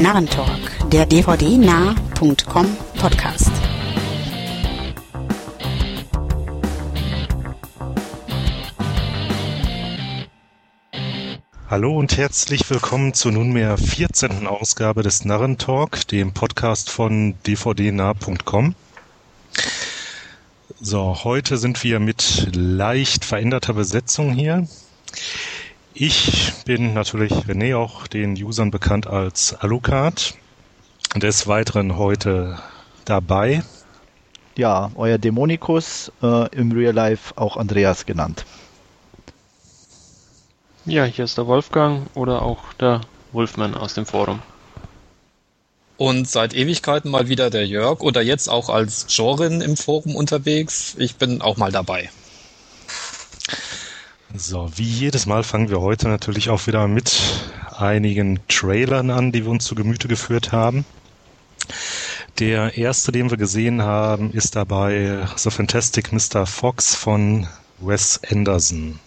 Narrentalk, der dvdnah.com Podcast. Hallo und herzlich willkommen zur nunmehr 14. Ausgabe des Narrentalk, dem Podcast von dvdnah.com. So, heute sind wir mit leicht veränderter Besetzung hier. Ich bin natürlich René, auch den Usern bekannt als Alucard. Des Weiteren heute dabei. Ja, euer Dämonikus, äh, im Real Life auch Andreas genannt. Ja, hier ist der Wolfgang oder auch der Wolfman aus dem Forum. Und seit Ewigkeiten mal wieder der Jörg oder jetzt auch als Jorin im Forum unterwegs. Ich bin auch mal dabei. So, wie jedes Mal fangen wir heute natürlich auch wieder mit einigen Trailern an, die wir uns zu Gemüte geführt haben. Der erste, den wir gesehen haben, ist dabei The Fantastic Mr. Fox von Wes Anderson.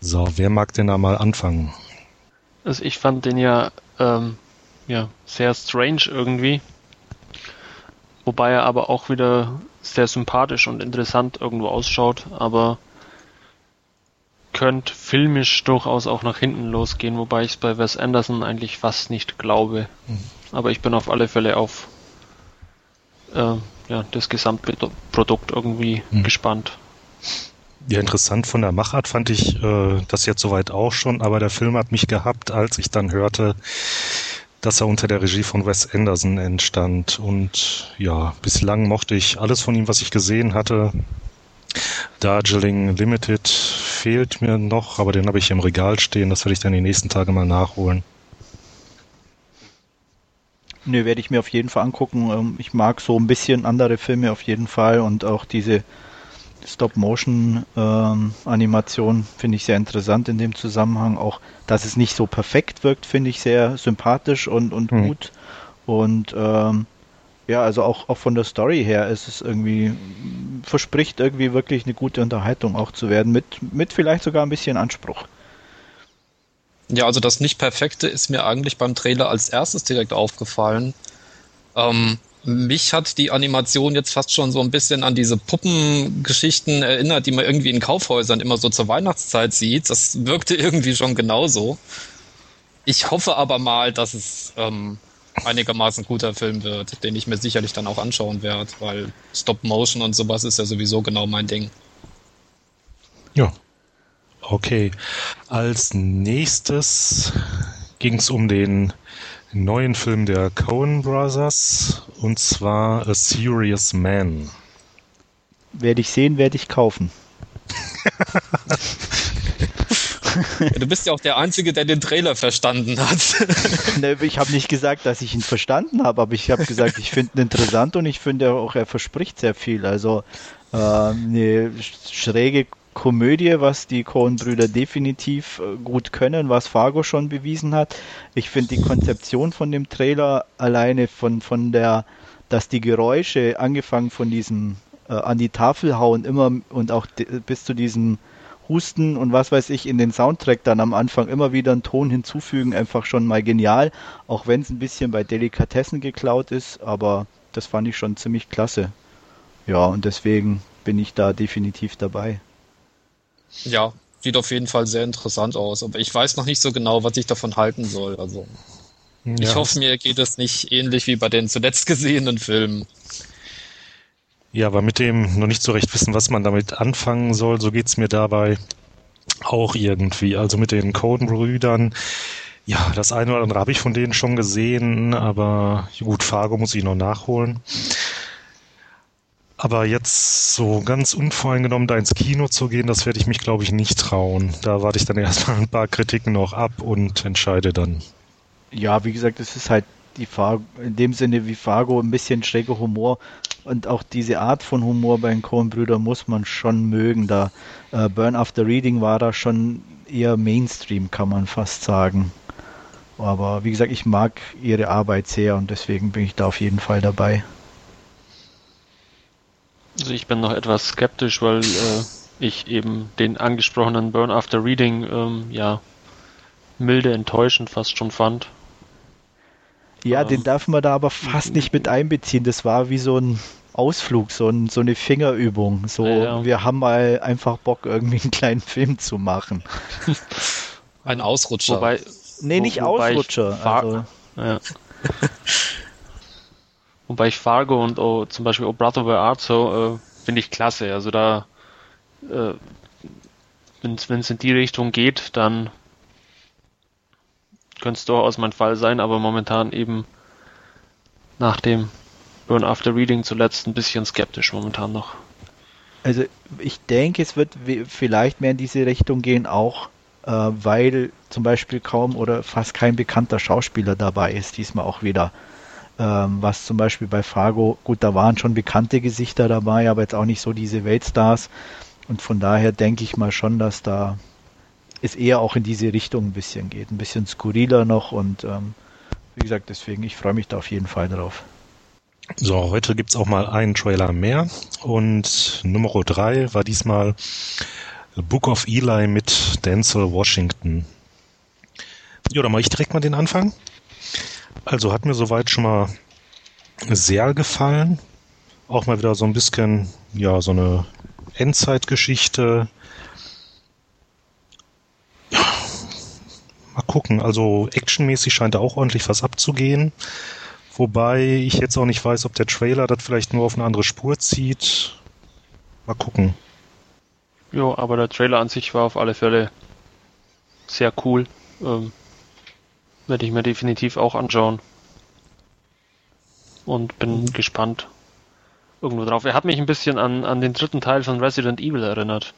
So, wer mag denn da mal anfangen? Also ich fand den ja ähm, ja, sehr strange irgendwie. Wobei er aber auch wieder sehr sympathisch und interessant irgendwo ausschaut, aber könnte filmisch durchaus auch nach hinten losgehen, wobei ich es bei Wes Anderson eigentlich fast nicht glaube. Mhm. Aber ich bin auf alle Fälle auf äh, ja, das Gesamtprodukt irgendwie mhm. gespannt. Ja, interessant von der Machart fand ich äh, das jetzt soweit auch schon, aber der Film hat mich gehabt, als ich dann hörte, dass er unter der Regie von Wes Anderson entstand. Und ja, bislang mochte ich alles von ihm, was ich gesehen hatte. Darjeeling Limited fehlt mir noch, aber den habe ich im Regal stehen. Das werde ich dann die nächsten Tage mal nachholen. Nö, werde ich mir auf jeden Fall angucken. Ähm, ich mag so ein bisschen andere Filme auf jeden Fall und auch diese Stop-Motion-Animation ähm, finde ich sehr interessant in dem Zusammenhang. Auch, dass es nicht so perfekt wirkt, finde ich sehr sympathisch und, und hm. gut. Und ähm, ja, also auch, auch von der Story her ist es irgendwie, verspricht irgendwie wirklich eine gute Unterhaltung auch zu werden, mit, mit vielleicht sogar ein bisschen Anspruch. Ja, also das Nicht-Perfekte ist mir eigentlich beim Trailer als erstes direkt aufgefallen. Ähm, mich hat die Animation jetzt fast schon so ein bisschen an diese Puppengeschichten erinnert, die man irgendwie in Kaufhäusern immer so zur Weihnachtszeit sieht. Das wirkte irgendwie schon genauso. Ich hoffe aber mal, dass es ähm, einigermaßen guter Film wird, den ich mir sicherlich dann auch anschauen werde, weil Stop Motion und sowas ist ja sowieso genau mein Ding. Ja. Okay. Als nächstes ging es um den neuen Film der Coen Brothers und zwar A Serious Man. Werde ich sehen, werde ich kaufen. du bist ja auch der Einzige, der den Trailer verstanden hat. ne, ich habe nicht gesagt, dass ich ihn verstanden habe, aber ich habe gesagt, ich finde ihn interessant und ich finde auch, er verspricht sehr viel. Also äh, eine schräge Komödie, was die Coen-Brüder definitiv äh, gut können, was Fargo schon bewiesen hat. Ich finde die Konzeption von dem Trailer alleine von, von der, dass die Geräusche, angefangen von diesem äh, an die Tafel hauen, immer und auch bis zu diesem Husten und was weiß ich in den Soundtrack dann am Anfang immer wieder einen Ton hinzufügen, einfach schon mal genial, auch wenn es ein bisschen bei Delikatessen geklaut ist, aber das fand ich schon ziemlich klasse. Ja, und deswegen bin ich da definitiv dabei. Ja, sieht auf jeden Fall sehr interessant aus, aber ich weiß noch nicht so genau, was ich davon halten soll. Also ja. ich hoffe, mir geht es nicht ähnlich wie bei den zuletzt gesehenen Filmen. Ja, aber mit dem noch nicht so recht wissen, was man damit anfangen soll, so geht's mir dabei auch irgendwie. Also mit den Coden-Brüdern, ja, das eine oder andere habe ich von denen schon gesehen, aber gut, Fargo muss ich noch nachholen. Aber jetzt so ganz unvoreingenommen da ins Kino zu gehen, das werde ich mich, glaube ich, nicht trauen. Da warte ich dann erstmal ein paar Kritiken noch ab und entscheide dann. Ja, wie gesagt, es ist halt die Fargo, in dem Sinne wie Fargo ein bisschen schräger Humor und auch diese Art von Humor bei den Coen-Brüdern muss man schon mögen. Da äh, Burn After Reading war da schon eher Mainstream, kann man fast sagen. Aber wie gesagt, ich mag ihre Arbeit sehr und deswegen bin ich da auf jeden Fall dabei. Also ich bin noch etwas skeptisch, weil äh, ich eben den angesprochenen Burn After Reading ähm, ja milde enttäuschend fast schon fand. Ja, ähm, den darf man da aber fast nicht mit einbeziehen. Das war wie so ein Ausflug, so, ein, so eine Fingerübung. So, ja. wir haben mal einfach Bock, irgendwie einen kleinen Film zu machen. Ein Ausrutscher. Wobei, nee, nicht wo, Ausrutscher. Also. Ja. wobei ich Fargo und oh, zum Beispiel Oh Brother Where Art so äh, finde ich klasse. Also da, äh, wenn es in die Richtung geht, dann könnte durchaus mein Fall sein, aber momentan eben nach dem Burn After Reading zuletzt ein bisschen skeptisch momentan noch. Also ich denke, es wird vielleicht mehr in diese Richtung gehen, auch äh, weil zum Beispiel kaum oder fast kein bekannter Schauspieler dabei ist, diesmal auch wieder. Ähm, was zum Beispiel bei Fargo, gut, da waren schon bekannte Gesichter dabei, aber jetzt auch nicht so diese Weltstars. Und von daher denke ich mal schon, dass da es eher auch in diese Richtung ein bisschen geht. Ein bisschen skurriler noch und ähm, wie gesagt, deswegen, ich freue mich da auf jeden Fall drauf. So, heute gibt's auch mal einen Trailer mehr und Nummer drei war diesmal Book of Eli mit Denzel Washington. Ja, dann mache ich direkt mal den Anfang. Also hat mir soweit schon mal sehr gefallen. Auch mal wieder so ein bisschen, ja, so eine Endzeitgeschichte. Ja, mal gucken. Also actionmäßig scheint da auch ordentlich was abzugehen. Wobei ich jetzt auch nicht weiß, ob der Trailer das vielleicht nur auf eine andere Spur zieht. Mal gucken. Jo, aber der Trailer an sich war auf alle Fälle sehr cool. Ähm, Werde ich mir definitiv auch anschauen. Und bin mhm. gespannt irgendwo drauf. Er hat mich ein bisschen an, an den dritten Teil von Resident Evil erinnert.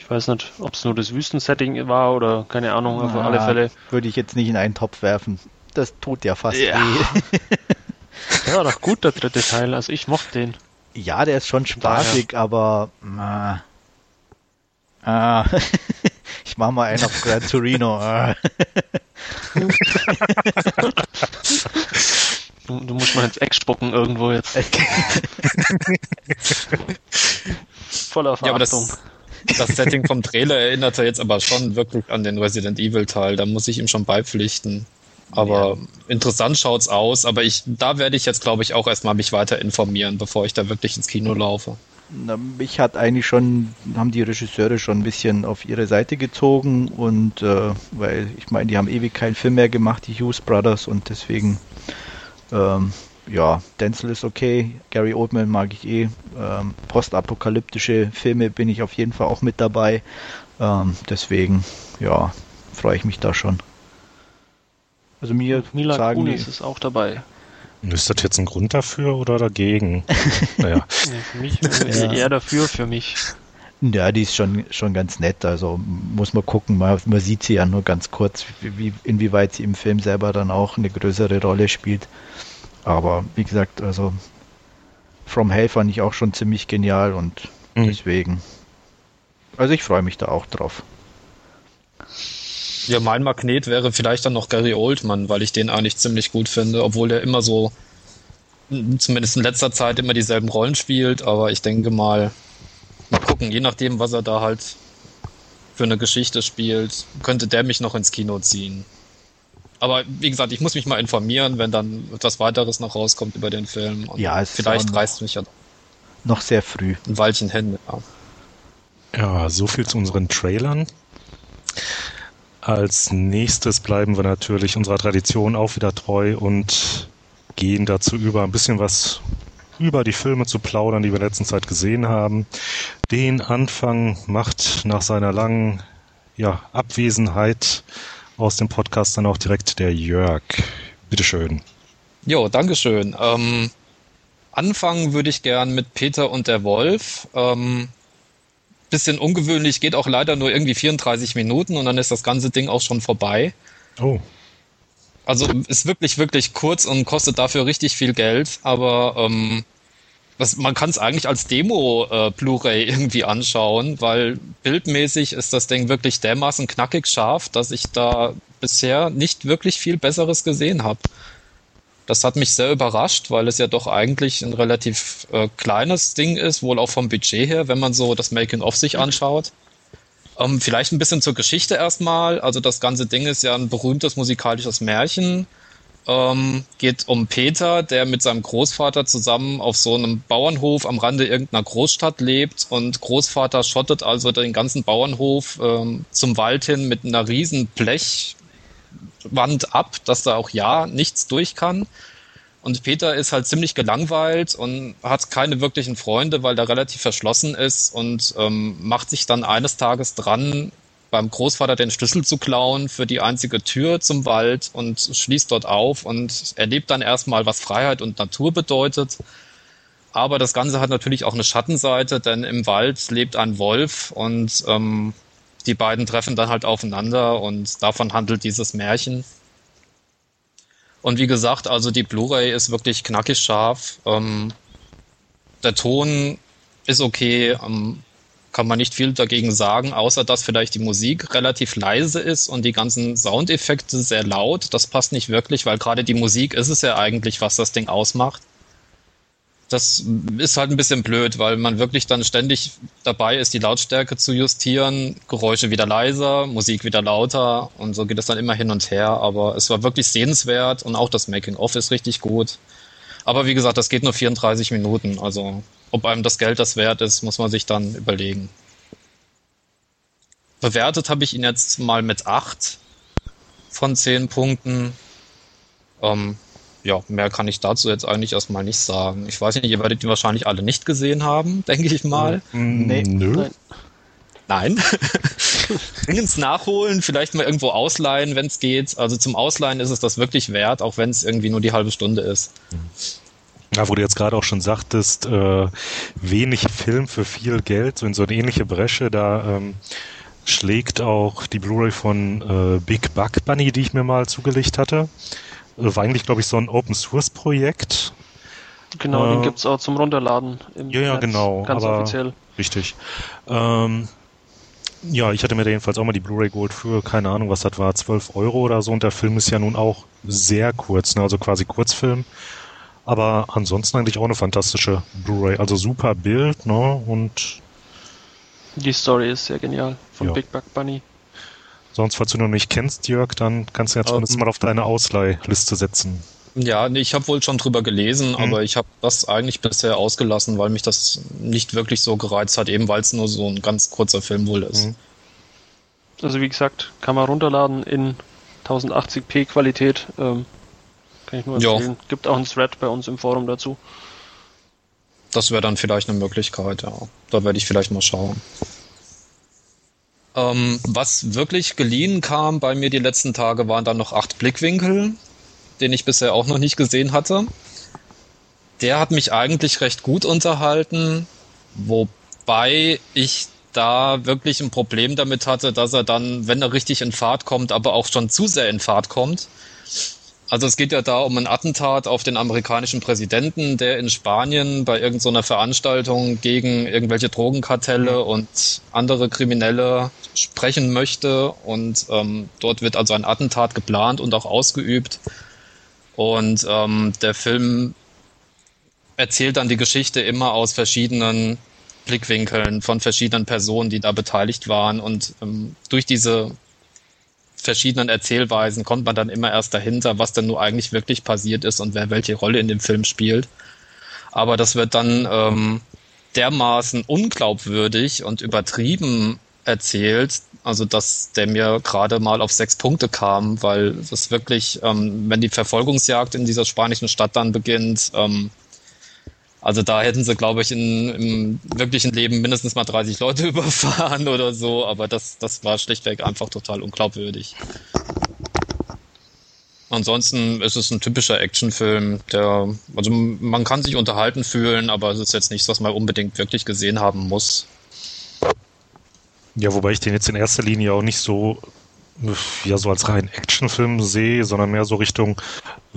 Ich weiß nicht, ob es nur das Wüstensetting war oder keine Ahnung, auf alle Fälle. Würde ich jetzt nicht in einen Topf werfen. Das tut ja fast ja. weh. Der war doch gut, der dritte Teil. Also ich mochte den. Ja, der ist schon spaßig, aber äh, äh, ich mach mal einen auf Gran Torino. Äh. du, du, musst mal ins Eck spucken irgendwo jetzt. Voller Verachtung. Ja, aber das, Setting vom Trailer erinnerte jetzt aber schon wirklich an den Resident Evil Teil. Da muss ich ihm schon beipflichten. Aber ja. interessant schaut's aus. Aber ich, da werde ich jetzt, glaube ich, auch erstmal mich weiter informieren, bevor ich da wirklich ins Kino laufe. Na, mich hat eigentlich schon, haben die Regisseure schon ein bisschen auf ihre Seite gezogen und äh, weil ich meine, die haben ewig keinen Film mehr gemacht, die Hughes Brothers und deswegen ähm, ja, Denzel ist okay, Gary Oldman mag ich eh, ähm, postapokalyptische Filme bin ich auf jeden Fall auch mit dabei, ähm, deswegen ja, freue ich mich da schon. Also mir Mila sagen Kunis ist auch dabei. Ist das jetzt ein Grund dafür oder dagegen? naja. Für mich ja. eher dafür, für mich. Ja, die ist schon, schon ganz nett. Also muss man gucken. Man, man sieht sie ja nur ganz kurz, wie, inwieweit sie im Film selber dann auch eine größere Rolle spielt. Aber wie gesagt, also From Hell fand ich auch schon ziemlich genial und mhm. deswegen. Also ich freue mich da auch drauf. Ja, mein Magnet wäre vielleicht dann noch Gary Oldman, weil ich den eigentlich ziemlich gut finde, obwohl der immer so, zumindest in letzter Zeit, immer dieselben Rollen spielt. Aber ich denke mal, mal gucken, je nachdem, was er da halt für eine Geschichte spielt, könnte der mich noch ins Kino ziehen. Aber wie gesagt, ich muss mich mal informieren, wenn dann etwas weiteres noch rauskommt über den Film. Und ja, es vielleicht reißt mich ja noch sehr früh. Ein Weilchen hin, ja. Ja, so viel zu unseren Trailern. Als nächstes bleiben wir natürlich unserer Tradition auch wieder treu und gehen dazu über, ein bisschen was über die Filme zu plaudern, die wir in letzter Zeit gesehen haben. Den Anfang macht nach seiner langen ja, Abwesenheit aus dem Podcast dann auch direkt der Jörg. Bitteschön. Jo, Dankeschön. Ähm, anfangen würde ich gern mit Peter und der Wolf. Ähm, bisschen ungewöhnlich, geht auch leider nur irgendwie 34 Minuten und dann ist das ganze Ding auch schon vorbei. Oh. Also ist wirklich, wirklich kurz und kostet dafür richtig viel Geld, aber ähm, das, man kann es eigentlich als Demo äh, irgendwie anschauen, weil bildmäßig ist das Ding wirklich dermaßen knackig scharf, dass ich da bisher nicht wirklich viel Besseres gesehen habe. Das hat mich sehr überrascht, weil es ja doch eigentlich ein relativ äh, kleines Ding ist, wohl auch vom Budget her, wenn man so das Making-of sich anschaut. Ähm, vielleicht ein bisschen zur Geschichte erstmal. Also das ganze Ding ist ja ein berühmtes musikalisches Märchen, ähm, geht um Peter, der mit seinem Großvater zusammen auf so einem Bauernhof am Rande irgendeiner Großstadt lebt und Großvater schottet also den ganzen Bauernhof ähm, zum Wald hin mit einer riesen Blechwand ab, dass da auch ja nichts durch kann. Und Peter ist halt ziemlich gelangweilt und hat keine wirklichen Freunde, weil er relativ verschlossen ist und ähm, macht sich dann eines Tages dran, beim Großvater den Schlüssel zu klauen für die einzige Tür zum Wald und schließt dort auf und erlebt dann erstmal, was Freiheit und Natur bedeutet. Aber das Ganze hat natürlich auch eine Schattenseite, denn im Wald lebt ein Wolf und ähm, die beiden treffen dann halt aufeinander und davon handelt dieses Märchen. Und wie gesagt, also die Blu-ray ist wirklich knackig scharf. Ähm, der Ton ist okay, ähm, kann man nicht viel dagegen sagen, außer dass vielleicht die Musik relativ leise ist und die ganzen Soundeffekte sehr laut. Das passt nicht wirklich, weil gerade die Musik ist es ja eigentlich, was das Ding ausmacht. Das ist halt ein bisschen blöd, weil man wirklich dann ständig dabei ist, die Lautstärke zu justieren, Geräusche wieder leiser, Musik wieder lauter und so geht es dann immer hin und her. Aber es war wirklich sehenswert und auch das Making-of ist richtig gut. Aber wie gesagt, das geht nur 34 Minuten, also ob einem das Geld das wert ist, muss man sich dann überlegen. Bewertet habe ich ihn jetzt mal mit 8 von 10 Punkten. Ähm, ja, mehr kann ich dazu jetzt eigentlich erstmal nicht sagen. Ich weiß nicht, ihr werdet ihn wahrscheinlich alle nicht gesehen haben, denke ich mal. Nee. Nö. Nein. Nein. Dringens nachholen, vielleicht mal irgendwo ausleihen, wenn es geht. Also zum Ausleihen ist es das wirklich wert, auch wenn es irgendwie nur die halbe Stunde ist. Ja, wo du jetzt gerade auch schon sagtest, äh, wenig Film für viel Geld, so in so eine ähnliche Bresche, da ähm, schlägt auch die Blu-ray von äh, Big Bug Bunny, die ich mir mal zugelegt hatte. Äh, war eigentlich, glaube ich, so ein Open-Source-Projekt. Genau, Äh, den gibt's auch zum Runterladen. Im Ja, ja, Netz, genau, Ganz offiziell. Richtig. Ähm, ja, ich hatte mir da jedenfalls auch mal die Blu-ray geholt für, keine Ahnung, was das war, 12 Euro oder so. Und der Film ist ja nun auch sehr kurz, ne? also quasi Kurzfilm. Aber ansonsten eigentlich auch eine fantastische Blu-ray. Also super Bild, ne? Und Die Story ist sehr genial von Ja. Big Bug Bunny. sonst, falls du noch nicht kennst, Jörg, dann kannst du ja zumindest Ähm. mal auf deine Ausleihliste setzen. Ja, nee, ich habe wohl schon drüber gelesen, aber ich habe das eigentlich bisher ausgelassen, weil mich das nicht wirklich so gereizt hat, eben weil es nur so ein ganz kurzer Film wohl ist. Mhm. Also wie gesagt, kann man runterladen in 1080p Qualität. Ähm, kann ich nur Ja. empfehlen. Gibt auch einen Thread bei uns im Forum dazu. Das wäre dann vielleicht eine Möglichkeit, ja. Da werde ich vielleicht mal schauen. Ähm, was wirklich geliehen kam bei mir die letzten Tage, waren dann noch acht Blickwinkel, den ich bisher auch noch nicht gesehen hatte. Der hat mich eigentlich recht gut unterhalten, wobei ich da wirklich ein Problem damit hatte, dass er dann, wenn er richtig in Fahrt kommt, aber auch schon zu sehr in Fahrt kommt. Also es geht ja da um ein Attentat auf den amerikanischen Präsidenten, der in Spanien bei irgendeiner Veranstaltung gegen irgendwelche Drogenkartelle und andere Kriminelle sprechen möchte. Und ähm, dort wird also ein Attentat geplant und auch ausgeübt. Und ähm, der Film erzählt dann die Geschichte immer aus verschiedenen Blickwinkeln von verschiedenen Personen, die da beteiligt waren. Und ähm, durch diese verschiedenen Erzählweisen kommt man dann immer erst dahinter, was denn nur eigentlich wirklich passiert ist und wer welche Rolle in dem Film spielt. Aber das wird dann ähm, dermaßen unglaubwürdig und übertrieben erzählt, also dass der mir gerade mal auf sechs Punkte kam, weil das wirklich, ähm, wenn die Verfolgungsjagd in dieser spanischen Stadt dann beginnt, ähm, also da hätten sie, glaube ich, in, im wirklichen Leben mindestens mal 30 Leute überfahren oder so, aber das, das war schlichtweg einfach total unglaubwürdig. Ansonsten ist es ein typischer Actionfilm, der, also man kann sich unterhalten fühlen, aber es ist jetzt nichts, was man unbedingt wirklich gesehen haben muss. Ja, wobei ich den jetzt in erster Linie auch nicht so, ja, so als rein Actionfilm sehe, sondern mehr so Richtung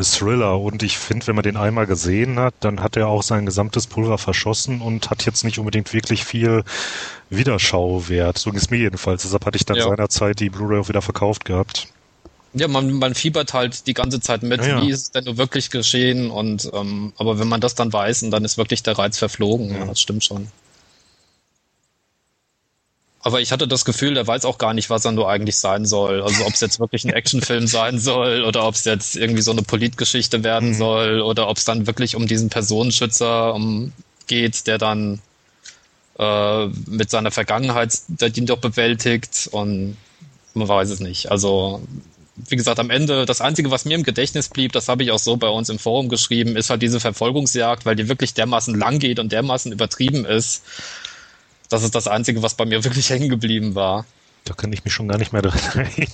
Thriller. Und ich finde, wenn man den einmal gesehen hat, dann hat er auch sein gesamtes Pulver verschossen und hat jetzt nicht unbedingt wirklich viel Wiederschauwert. So ging es mir jedenfalls. Deshalb hatte ich dann Ja. seinerzeit die Blu-ray auch wieder verkauft gehabt. Ja, man, man fiebert halt die ganze Zeit mit, Ja, ja. wie ist es denn nur wirklich geschehen und ähm, aber wenn man das dann weiß, und dann ist wirklich der Reiz verflogen, ja, Ja. das stimmt schon. Aber ich hatte das Gefühl, der weiß auch gar nicht, was er nur eigentlich sein soll. Also ob es jetzt wirklich ein Actionfilm sein soll oder ob es jetzt irgendwie so eine Politgeschichte werden mhm. soll oder ob es dann wirklich um diesen Personenschützer um, geht, der dann äh, mit seiner Vergangenheit den doch bewältigt und man weiß es nicht. Also wie gesagt, am Ende, das Einzige, was mir im Gedächtnis blieb, das habe ich auch so bei uns im Forum geschrieben, ist halt diese Verfolgungsjagd, weil die wirklich dermaßen lang geht und dermaßen übertrieben ist, das ist das Einzige, was bei mir wirklich hängen geblieben war. Da kann ich mich schon gar nicht mehr dran erinnern.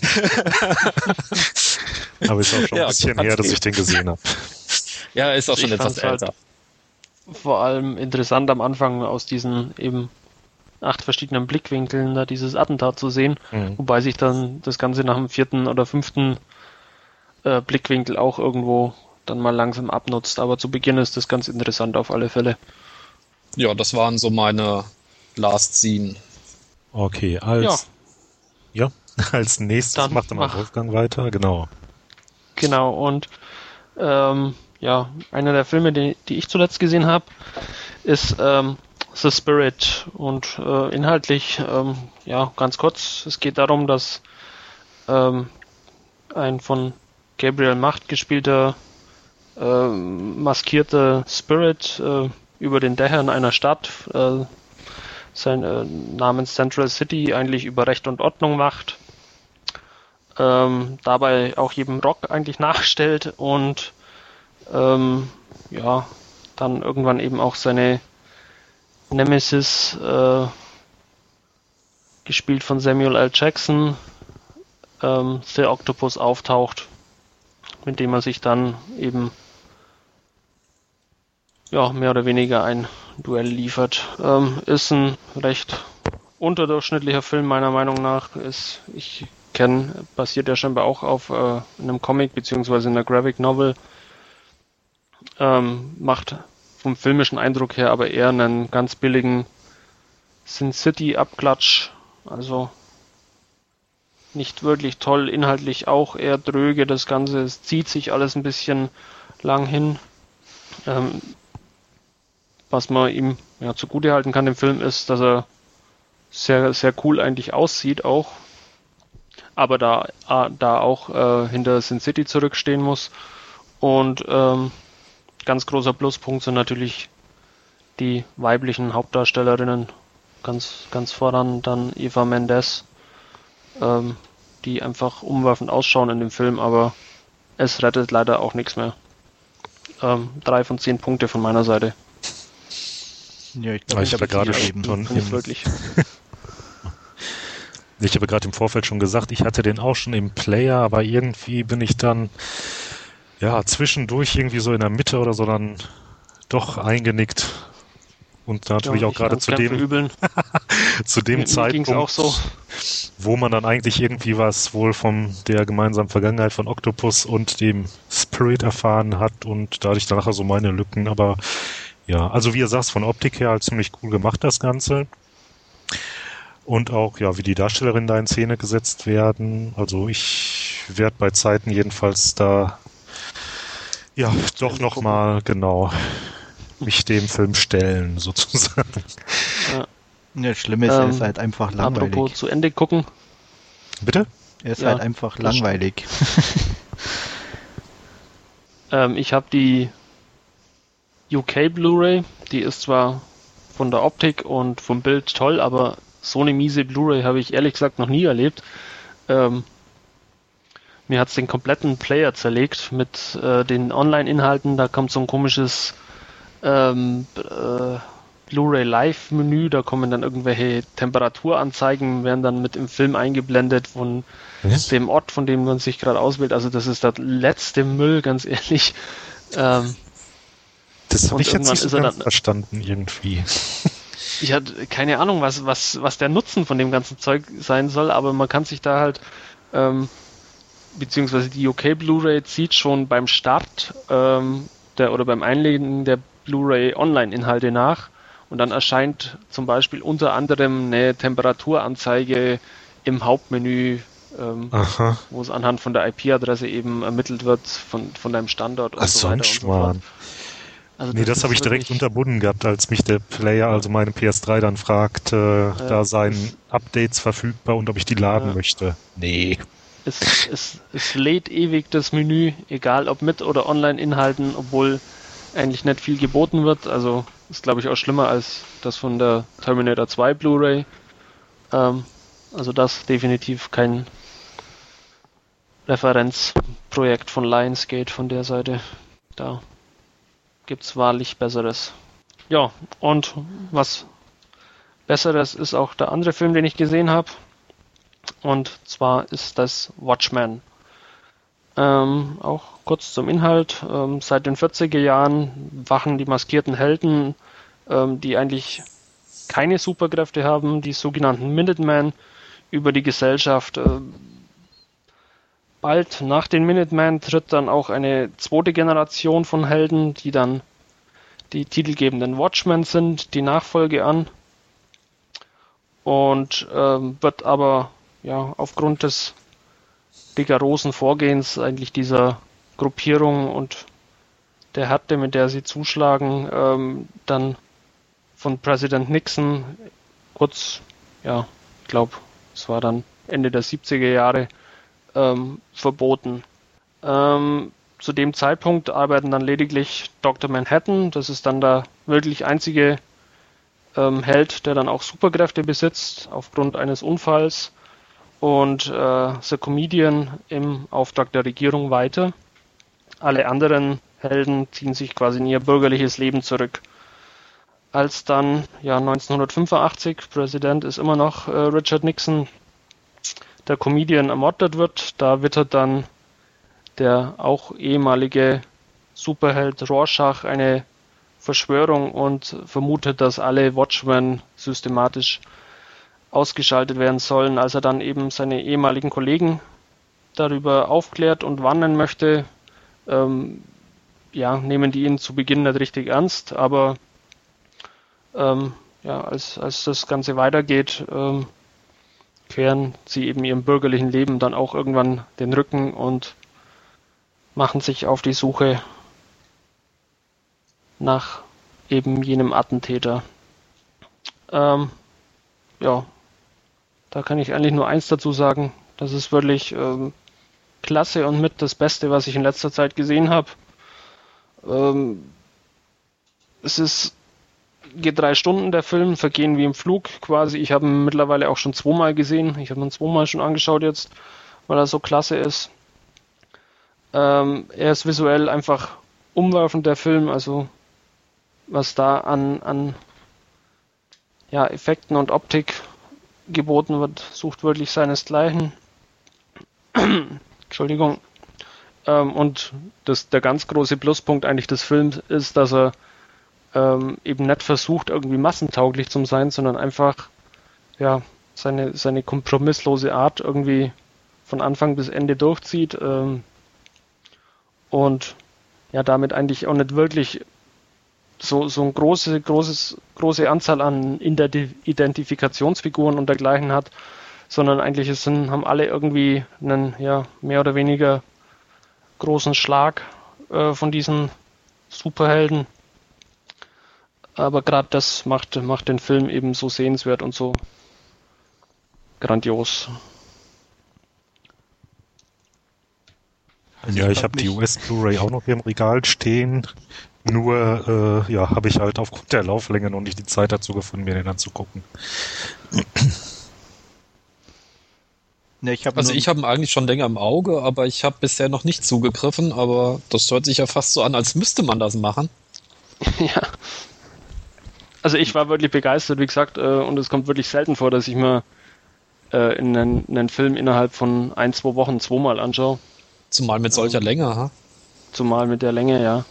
Aber ist auch schon ja, ein bisschen her, dass ich den gesehen habe. Ja, ist auch schon ich etwas älter. Halt vor allem interessant am Anfang aus diesen eben acht verschiedenen Blickwinkeln da dieses Attentat zu sehen, mhm. wobei sich dann das Ganze nach dem vierten oder fünften äh, Blickwinkel auch irgendwo dann mal langsam abnutzt. Aber zu Beginn ist das ganz interessant auf alle Fälle. Ja, das waren so meine Last Scene. Okay, als ja, ja als nächstes Dann macht mal Wolfgang weiter, genau. Genau, und ähm, ja, einer der Filme, die, die ich zuletzt gesehen habe, ist ähm, The Spirit und äh, inhaltlich, ähm, ja, ganz kurz, es geht darum, dass ähm, ein von Gabriel Macht gespielter äh, maskierter Spirit äh, über den Dächern einer Stadt äh, sein äh, namens Central City eigentlich über Recht und Ordnung macht, ähm, dabei auch jedem Rock eigentlich nachstellt und ähm, ja, dann irgendwann eben auch seine Nemesis, äh, gespielt von Samuel L. Jackson, ähm, The Octopus auftaucht, mit dem er sich dann eben ja, mehr oder weniger ein Duell liefert. Ähm, ist ein recht unterdurchschnittlicher Film meiner Meinung nach. Ist, ich kenne, basiert ja scheinbar auch auf äh, einem Comic beziehungsweise einer Graphic Novel. Ähm, macht vom filmischen Eindruck her aber eher einen ganz billigen Sin City Abklatsch. Also nicht wirklich toll, inhaltlich auch eher dröge das Ganze. Es zieht sich alles ein bisschen lang hin. Ähm, was man ihm ja, zugute halten kann im Film ist, dass er sehr, sehr cool eigentlich aussieht auch, aber da, da auch äh, hinter Sin City zurückstehen muss. Und ähm, ganz großer Pluspunkt sind natürlich die weiblichen Hauptdarstellerinnen, ganz, ganz voran dann Eva Mendes, ähm, die einfach umwerfend ausschauen in dem Film, aber es rettet leider auch nichts mehr. Ähm, drei von zehn Punkte von meiner Seite. Ja, ich glaube, ich, habe gerade schon im, wirklich. ich habe gerade im Vorfeld schon gesagt, ich hatte den auch schon im Player, aber irgendwie bin ich dann ja zwischendurch irgendwie so in der Mitte oder so dann doch eingenickt und natürlich ja, auch gerade zu dem zu dem Zeitpunkt, so. wo man dann eigentlich irgendwie was wohl von der gemeinsamen Vergangenheit von Octopus und dem Spirit erfahren hat und dadurch dann nachher so meine Lücken, aber ja, also wie ihr sagt, von Optik her halt ziemlich cool gemacht, das Ganze. Und auch, ja, wie die Darstellerinnen da in Szene gesetzt werden. Also ich werde bei Zeiten jedenfalls da, ja, doch nochmal, genau, mich dem Film stellen, sozusagen. Ja. Ja, Schlimme ist, ähm, er ist halt einfach langweilig. Apropos zu Ende gucken. Bitte? Er ist ja, halt einfach langweilig. ähm, ich habe die UK Blu-ray, die ist zwar von der Optik und vom Bild toll, aber so eine miese Blu-ray habe ich ehrlich gesagt noch nie erlebt. Ähm, mir hat es den kompletten Player zerlegt mit äh, den Online-Inhalten. Da kommt so ein komisches ähm, äh, Blu-ray Live-Menü. Da kommen dann irgendwelche Temperaturanzeigen, werden dann mit im Film eingeblendet von Was? dem Ort, von dem man sich gerade auswählt. Also das ist der letzte Müll, ganz ehrlich. Ähm, das habe ich jetzt nicht so ganz dann, verstanden irgendwie. Ich hatte keine Ahnung, was, was, was der Nutzen von dem ganzen Zeug sein soll, aber man kann sich da halt, ähm, beziehungsweise die UK Blu-ray zieht schon beim Start ähm, der oder beim Einlegen der Blu-ray Online-Inhalte nach und dann erscheint zum Beispiel unter anderem eine Temperaturanzeige im Hauptmenü, ähm, wo es anhand von der IP-Adresse eben ermittelt wird von, von deinem Standort und Ach, so weiter und so fort. Also nee, das, das habe ich direkt unterbunden gehabt, als mich der Player, also meine PS3, dann fragt, äh, ja, da seien Updates verfügbar und ob ich die laden ja. möchte. Nee. Es, es, es lädt ewig das Menü, egal ob mit oder Online-Inhalten, obwohl eigentlich nicht viel geboten wird. Also ist, glaube ich, auch schlimmer als das von der Terminator 2 Blu-ray. Ähm, also das definitiv kein Referenzprojekt von Lionsgate von der Seite. Da gibt's wahrlich Besseres. Ja, und was Besseres ist auch der andere Film, den ich gesehen habe. Und zwar ist das Watchmen. Ähm, auch kurz zum Inhalt. Ähm, seit den 40er Jahren wachen die maskierten Helden, ähm, die eigentlich keine Superkräfte haben, die sogenannten Minutemen, über die Gesellschaft. Äh, bald nach den Minutemen tritt dann auch eine zweite Generation von Helden, die dann die titelgebenden Watchmen sind, die Nachfolge an. Und ähm, wird aber ja aufgrund des rigorosen Vorgehens eigentlich dieser Gruppierung und der Härte, mit der sie zuschlagen, ähm, dann von Präsident Nixon kurz, ja, ich glaube, es war dann Ende der 70er Jahre, ähm, verboten. Ähm, zu dem Zeitpunkt arbeiten dann lediglich Dr. Manhattan, das ist dann der wirklich einzige ähm, Held, der dann auch Superkräfte besitzt, aufgrund eines Unfalls, und äh, The Comedian im Auftrag der Regierung weiter. Alle anderen Helden ziehen sich quasi in ihr bürgerliches Leben zurück. Als dann, ja, 1985, Präsident ist immer noch äh, Richard Nixon, der Comedian ermordet wird, da wittert dann der auch ehemalige Superheld Rorschach eine Verschwörung und vermutet, dass alle Watchmen systematisch ausgeschaltet werden sollen. Als er dann eben seine ehemaligen Kollegen darüber aufklärt und warnen möchte, ähm, ja, nehmen die ihn zu Beginn nicht richtig ernst, aber ähm, ja, als, als das Ganze weitergeht, ähm, kehren sie eben ihrem bürgerlichen Leben dann auch irgendwann den Rücken und machen sich auf die Suche nach eben jenem Attentäter. Ähm, ja, da kann ich eigentlich nur eins dazu sagen. Das ist wirklich ähm, klasse und mit das Beste, was ich in letzter Zeit gesehen habe. Ähm, es ist geht drei Stunden der Film, vergehen wie im Flug quasi. Ich habe ihn mittlerweile auch schon zweimal gesehen. Ich habe ihn zweimal schon angeschaut jetzt, weil er so klasse ist. Ähm, er ist visuell einfach umwerfend, der Film, also was da an, an ja, Effekten und Optik geboten wird, sucht wirklich seinesgleichen. Entschuldigung. Ähm, und das, der ganz große Pluspunkt eigentlich des Films ist, dass er ähm, eben nicht versucht, irgendwie massentauglich zu sein, sondern einfach ja, seine, seine kompromisslose Art irgendwie von Anfang bis Ende durchzieht ähm, und ja damit eigentlich auch nicht wirklich so, so eine große, großes, große Anzahl an Identifikationsfiguren und dergleichen hat, sondern eigentlich sind, haben alle irgendwie einen ja, mehr oder weniger großen Schlag äh, von diesen Superhelden. Aber gerade das macht, macht den Film eben so sehenswert und so grandios. Ja, ich habe die US Blu-ray auch noch hier im Regal stehen. Nur, äh, ja, habe ich halt aufgrund der Lauflänge noch nicht die Zeit dazu gefunden, mir den anzugucken. Ne, ich also ich habe ihn eigentlich schon länger im Auge, aber ich habe bisher noch nicht zugegriffen, aber das hört sich ja fast so an, als müsste man das machen. ja. Also ich war wirklich begeistert, wie gesagt, äh, und es kommt wirklich selten vor, dass ich mir äh, in einen, einen Film innerhalb von ein, zwei Wochen zweimal anschaue. Zumal mit solcher ähm, Länge, ha? Zumal mit der Länge, ja.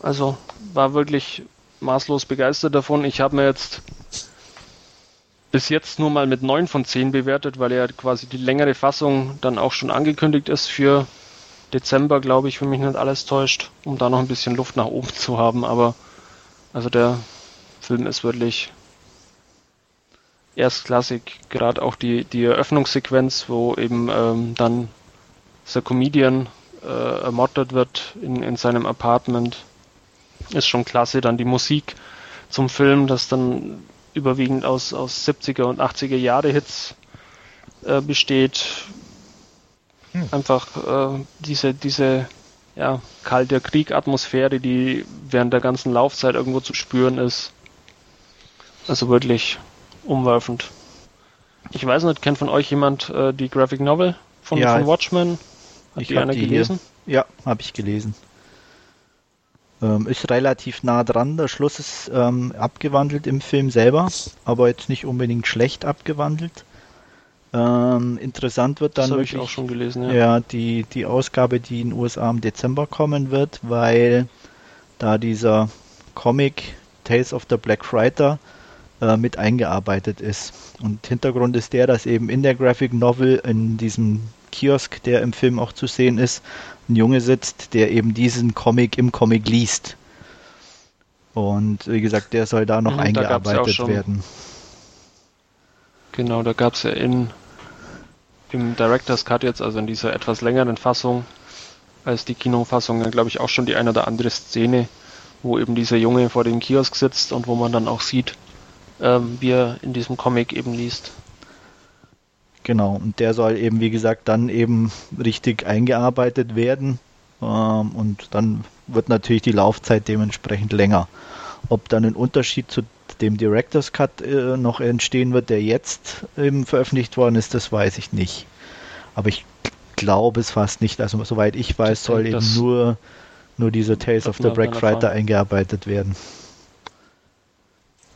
Also war wirklich maßlos begeistert davon. Ich habe mir jetzt bis jetzt nur mal mit 9 von 10 bewertet, weil ja quasi die längere Fassung dann auch schon angekündigt ist für Dezember, glaube ich, wenn mich nicht alles täuscht, um da noch ein bisschen Luft nach oben zu haben. Aber also der Film ist wirklich erstklassig. Gerade auch die, die Eröffnungssequenz, wo eben ähm, dann der Comedian äh, ermordet wird in, in seinem Apartment ist schon klasse. Dann die Musik zum Film, das dann überwiegend aus, aus 70er und 80er Jahre Hits äh, besteht. Hm. Einfach äh, diese, diese ja, kalte Kriegatmosphäre, die während der ganzen Laufzeit irgendwo zu spüren ist. Also wirklich umwerfend. Ich weiß nicht, kennt von euch jemand äh, die Graphic Novel von, Ja, von Watchmen? Hat ich die einer die hier. gelesen? Ja, habe ich gelesen. Ähm, ist relativ nah dran. Der Schluss ist ähm, abgewandelt im Film selber, aber jetzt nicht unbedingt schlecht abgewandelt. Ähm, interessant wird dann habe ich wirklich auch schon gelesen, ja. ja, die, die Ausgabe, die in den USA im Dezember kommen wird, weil da dieser Comic Tales of the Black Frighter äh, mit eingearbeitet ist. Und Hintergrund ist der, dass eben in der Graphic Novel in diesem Kiosk, der im Film auch zu sehen ist, ein Junge sitzt, der eben diesen Comic im Comic liest. Und wie gesagt, der soll da noch Mhm, da eingearbeitet schon- werden. Genau, da gab es ja in im Director's Cut jetzt, also in dieser etwas längeren Fassung als die Kinofassung, glaube ich, auch schon die eine oder andere Szene, wo eben dieser Junge vor dem Kiosk sitzt und wo man dann auch sieht, ähm, wie er in diesem Comic eben liest. Genau, und der soll eben, wie gesagt, dann eben richtig eingearbeitet werden. Ähm, und dann wird natürlich die Laufzeit dementsprechend länger. Ob dann ein Unterschied zu dem Director's Cut äh, noch entstehen wird, der jetzt eben veröffentlicht worden ist, das weiß ich nicht. Aber ich glaube es fast nicht. Also soweit ich weiß, Ich soll eben nur, nur dieser Tales of the Black erfahren. eingearbeitet werden.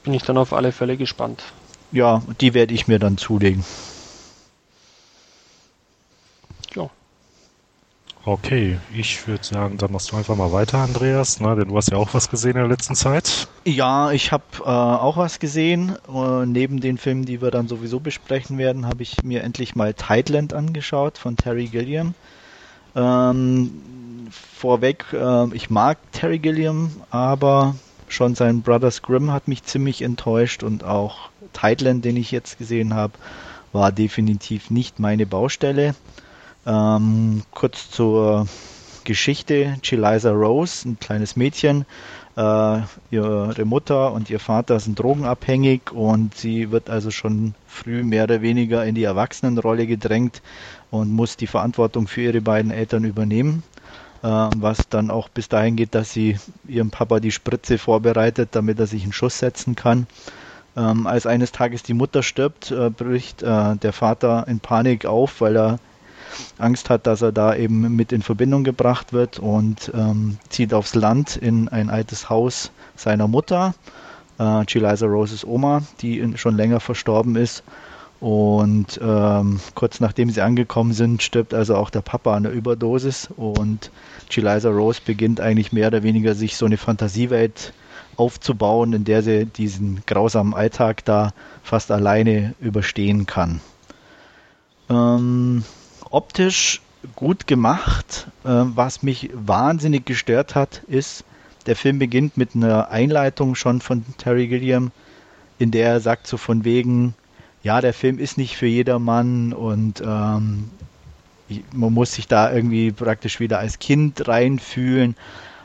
Bin ich dann auf alle Fälle gespannt. Ja, die werde ich mir dann zulegen. Ja. Okay, ich würde sagen, dann machst du einfach mal weiter, Andreas, ne? denn du hast ja auch was gesehen in der letzten Zeit. Ja, ich habe äh, auch was gesehen. Äh, neben den Filmen, die wir dann sowieso besprechen werden, habe ich mir endlich mal Tideland angeschaut von Terry Gilliam. Ähm, vorweg, äh, ich mag Terry Gilliam, aber schon sein Brothers Grimm hat mich ziemlich enttäuscht und auch Tideland, den ich jetzt gesehen habe, war definitiv nicht meine Baustelle. Ähm, kurz zur Geschichte. Chiliza Rose, ein kleines Mädchen, äh, ihre Mutter und ihr Vater sind drogenabhängig und sie wird also schon früh mehr oder weniger in die Erwachsenenrolle gedrängt und muss die Verantwortung für ihre beiden Eltern übernehmen. Äh, was dann auch bis dahin geht, dass sie ihrem Papa die Spritze vorbereitet, damit er sich einen Schuss setzen kann. Ähm, als eines Tages die Mutter stirbt, äh, bricht äh, der Vater in Panik auf, weil er Angst hat, dass er da eben mit in Verbindung gebracht wird und ähm, zieht aufs Land in ein altes Haus seiner Mutter, äh, Chiliza Roses Oma, die in, schon länger verstorben ist. Und ähm, kurz nachdem sie angekommen sind, stirbt also auch der Papa an der Überdosis und Chiliza Rose beginnt eigentlich mehr oder weniger sich so eine Fantasiewelt aufzubauen, in der sie diesen grausamen Alltag da fast alleine überstehen kann. Ähm, optisch gut gemacht. Äh, was mich wahnsinnig gestört hat, ist, der Film beginnt mit einer Einleitung schon von Terry Gilliam, in der er sagt so von wegen, ja, der Film ist nicht für jedermann und ähm, man muss sich da irgendwie praktisch wieder als Kind reinfühlen,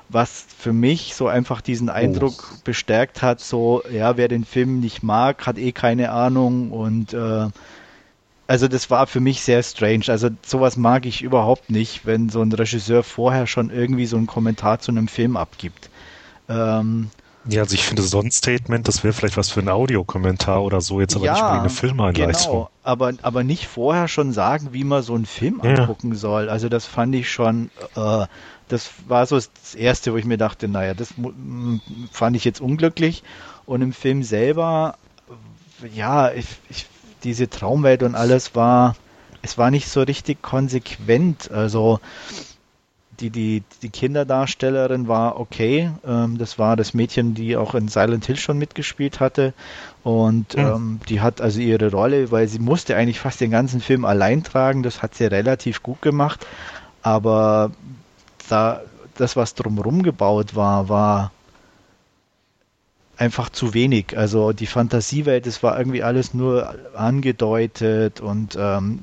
was für mich so einfach diesen Eindruck bestärkt hat, so, ja, wer den Film nicht mag, hat eh keine Ahnung und äh, also das war für mich sehr strange. Also sowas mag ich überhaupt nicht, wenn so ein Regisseur vorher schon irgendwie so einen Kommentar zu einem Film abgibt. Ähm, Ja, also ich finde so ein Statement, das wäre vielleicht was für ein Audiokommentar oder so, jetzt aber nicht unbedingt eine Filmeinleitung. Genau, aber, aber nicht vorher schon sagen, wie man so einen Film Ja. angucken soll. Also das fand ich schon, äh, das war so das Erste, wo ich mir dachte, naja, das fand ich jetzt unglücklich. Und im Film selber, ja, ich, ich, diese Traumwelt und alles war, es war nicht so richtig konsequent. Also die, die, die Kinderdarstellerin war okay. Ähm, das war das Mädchen, die auch in Silent Hill schon mitgespielt hatte. Und Hm. ähm, die hat also ihre Rolle, weil sie musste eigentlich fast den ganzen Film allein tragen. Das hat sie relativ gut gemacht. Aber da, das, was drumherum gebaut war, war einfach zu wenig. Also die Fantasiewelt, das war irgendwie alles nur angedeutet und ähm,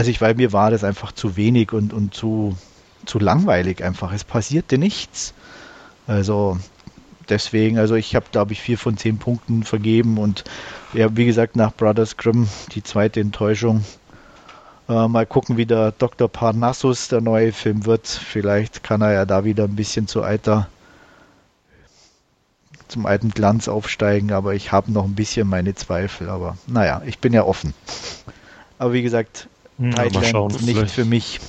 also ich, weil mir war das einfach zu wenig und, und zu, zu langweilig einfach. Es passierte nichts. Also deswegen, also ich habe, glaube ich, vier von zehn Punkten vergeben und ja, wie gesagt, nach Brothers Grimm die zweite Enttäuschung. Äh, mal gucken, wie der Dr. Parnassus der neue Film wird. Vielleicht kann er ja da wieder ein bisschen zu alter, zum alten Glanz aufsteigen, aber ich habe noch ein bisschen meine Zweifel. Aber naja, ich bin ja offen. Aber wie gesagt, Ja, mal schauen, nicht vielleicht- für mich.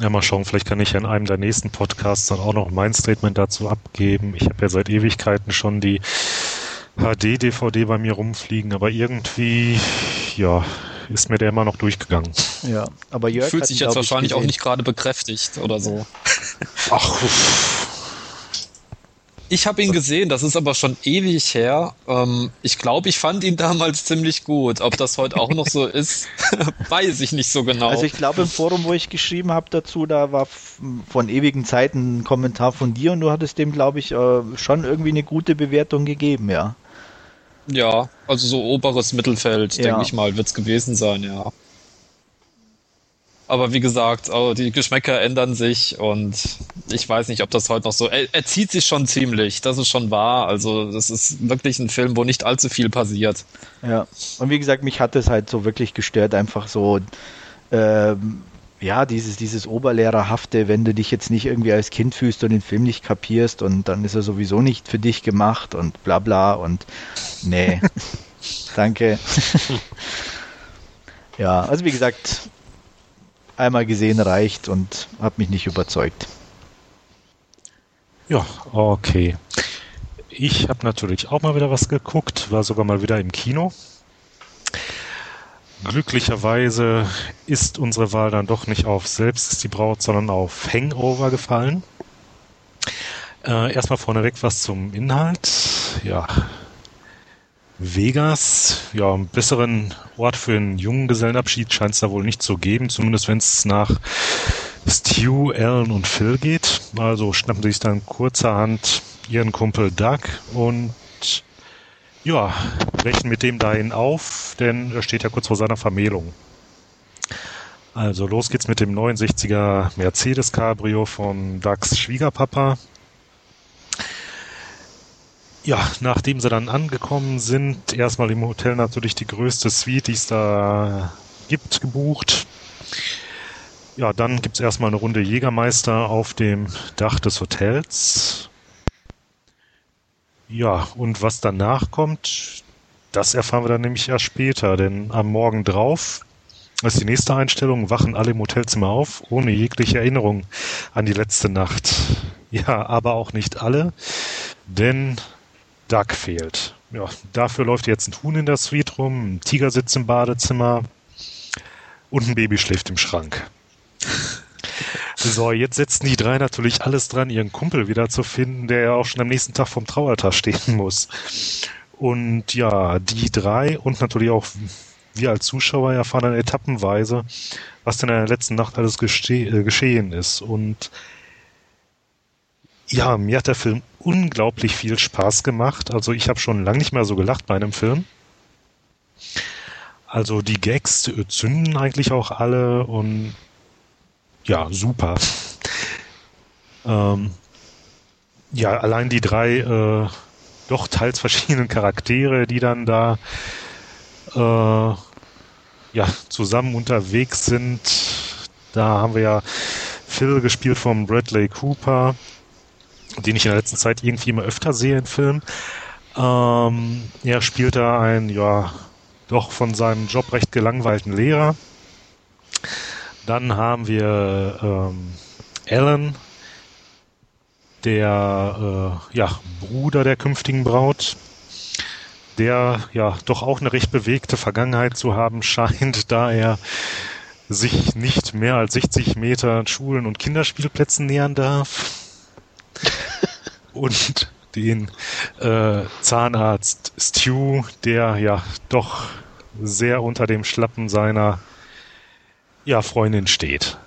Ja, mal schauen, vielleicht kann ich ja in einem der nächsten Podcasts dann auch noch mein Statement dazu abgeben. Ich habe ja seit Ewigkeiten schon die HD-DVD bei mir rumfliegen, aber irgendwie, ja, ist mir der immer noch durchgegangen. Ja, aber Jörg Fühlt hat sich ihn, jetzt wahrscheinlich auch nicht gerade bekräftigt oder so. Ach, uff. Ich habe ihn gesehen, das ist aber schon ewig her. Ähm, ich glaube, ich fand ihn damals ziemlich gut. Ob das heute auch noch so ist, weiß ich nicht so genau. Also ich glaube im Forum, wo ich geschrieben habe dazu, da war von ewigen Zeiten ein Kommentar von dir und du hattest dem, glaube ich, äh, schon irgendwie eine gute Bewertung gegeben, ja. ja, also so oberes Mittelfeld, Ja. denke ich mal, wird's gewesen sein, ja. Aber wie gesagt, oh, die Geschmäcker ändern sich und ich weiß nicht, ob das heute noch so. Er, er zieht sich schon ziemlich, das ist schon wahr. Also, das ist wirklich ein Film, wo nicht allzu viel passiert. Ja. Und wie gesagt, mich hat es halt so wirklich gestört, einfach so, ähm, ja, dieses, dieses Oberlehrerhafte, wenn du dich jetzt nicht irgendwie als Kind fühlst und den Film nicht kapierst und dann ist er sowieso nicht für dich gemacht und bla bla und nee. Danke. ja, also wie gesagt, einmal gesehen reicht und hat mich nicht überzeugt. Ja, okay. Ich habe natürlich auch mal wieder was geguckt, war sogar mal wieder im Kino. Glücklicherweise ist unsere Wahl dann doch nicht auf Selbst ist die Braut, sondern auf Hangover gefallen. Äh, erstmal vorneweg was zum Inhalt. Ja. Vegas, ja, einen besseren Ort für einen Junggesellenabschied scheint es da wohl nicht zu geben, zumindest wenn es nach Stu, Alan und Phil geht. Also schnappen sie sich dann kurzerhand ihren Kumpel Doug und ja, brechen mit dem dahin auf, denn er steht ja kurz vor seiner Vermählung. Also los geht's mit dem 69er Mercedes Cabrio von Dougs Schwiegerpapa. Ja, nachdem sie dann angekommen sind, erstmal im Hotel natürlich die größte Suite, die es da gibt, gebucht. Ja, dann gibt's erstmal eine Runde Jägermeister auf dem Dach des Hotels. Ja, und was danach kommt, das erfahren wir dann nämlich erst später, denn am Morgen drauf, ist die nächste Einstellung, wachen alle im Hotelzimmer auf, ohne jegliche Erinnerung an die letzte Nacht. Ja, aber auch nicht alle, denn Doug fehlt. Ja, dafür läuft jetzt ein Huhn in der Suite rum, ein Tiger sitzt im Badezimmer und ein Baby schläft im Schrank. So, jetzt setzen die drei natürlich alles dran, ihren Kumpel wieder zu finden, der ja auch schon am nächsten Tag vom Traualtar stehen muss. Und ja, die drei und natürlich auch wir als Zuschauer erfahren dann etappenweise, was denn in der letzten Nacht alles äh, geschehen ist. Und ja, mir hat der Film unglaublich viel Spaß gemacht. Also ich habe schon lange nicht mehr so gelacht bei einem Film. Also die Gags zünden eigentlich auch alle und ja, super. Ähm, ja, allein die drei äh, doch teils verschiedenen Charaktere, die dann da äh, ja zusammen unterwegs sind. Da haben wir ja Phil gespielt vom Bradley Cooper, den ich in der letzten Zeit irgendwie immer öfter sehe in Filmen. Ähm, er spielt da einen, ja, doch von seinem Job recht gelangweilten Lehrer. Dann haben wir ähm, Alan, der äh, ja, Bruder der künftigen Braut, der ja doch auch eine recht bewegte Vergangenheit zu haben scheint, da er sich nicht mehr als 60 Meter Schulen und Kinderspielplätzen nähern darf. und den äh, Zahnarzt Stu, der ja doch sehr unter dem Schlappen seiner ja, Freundin steht.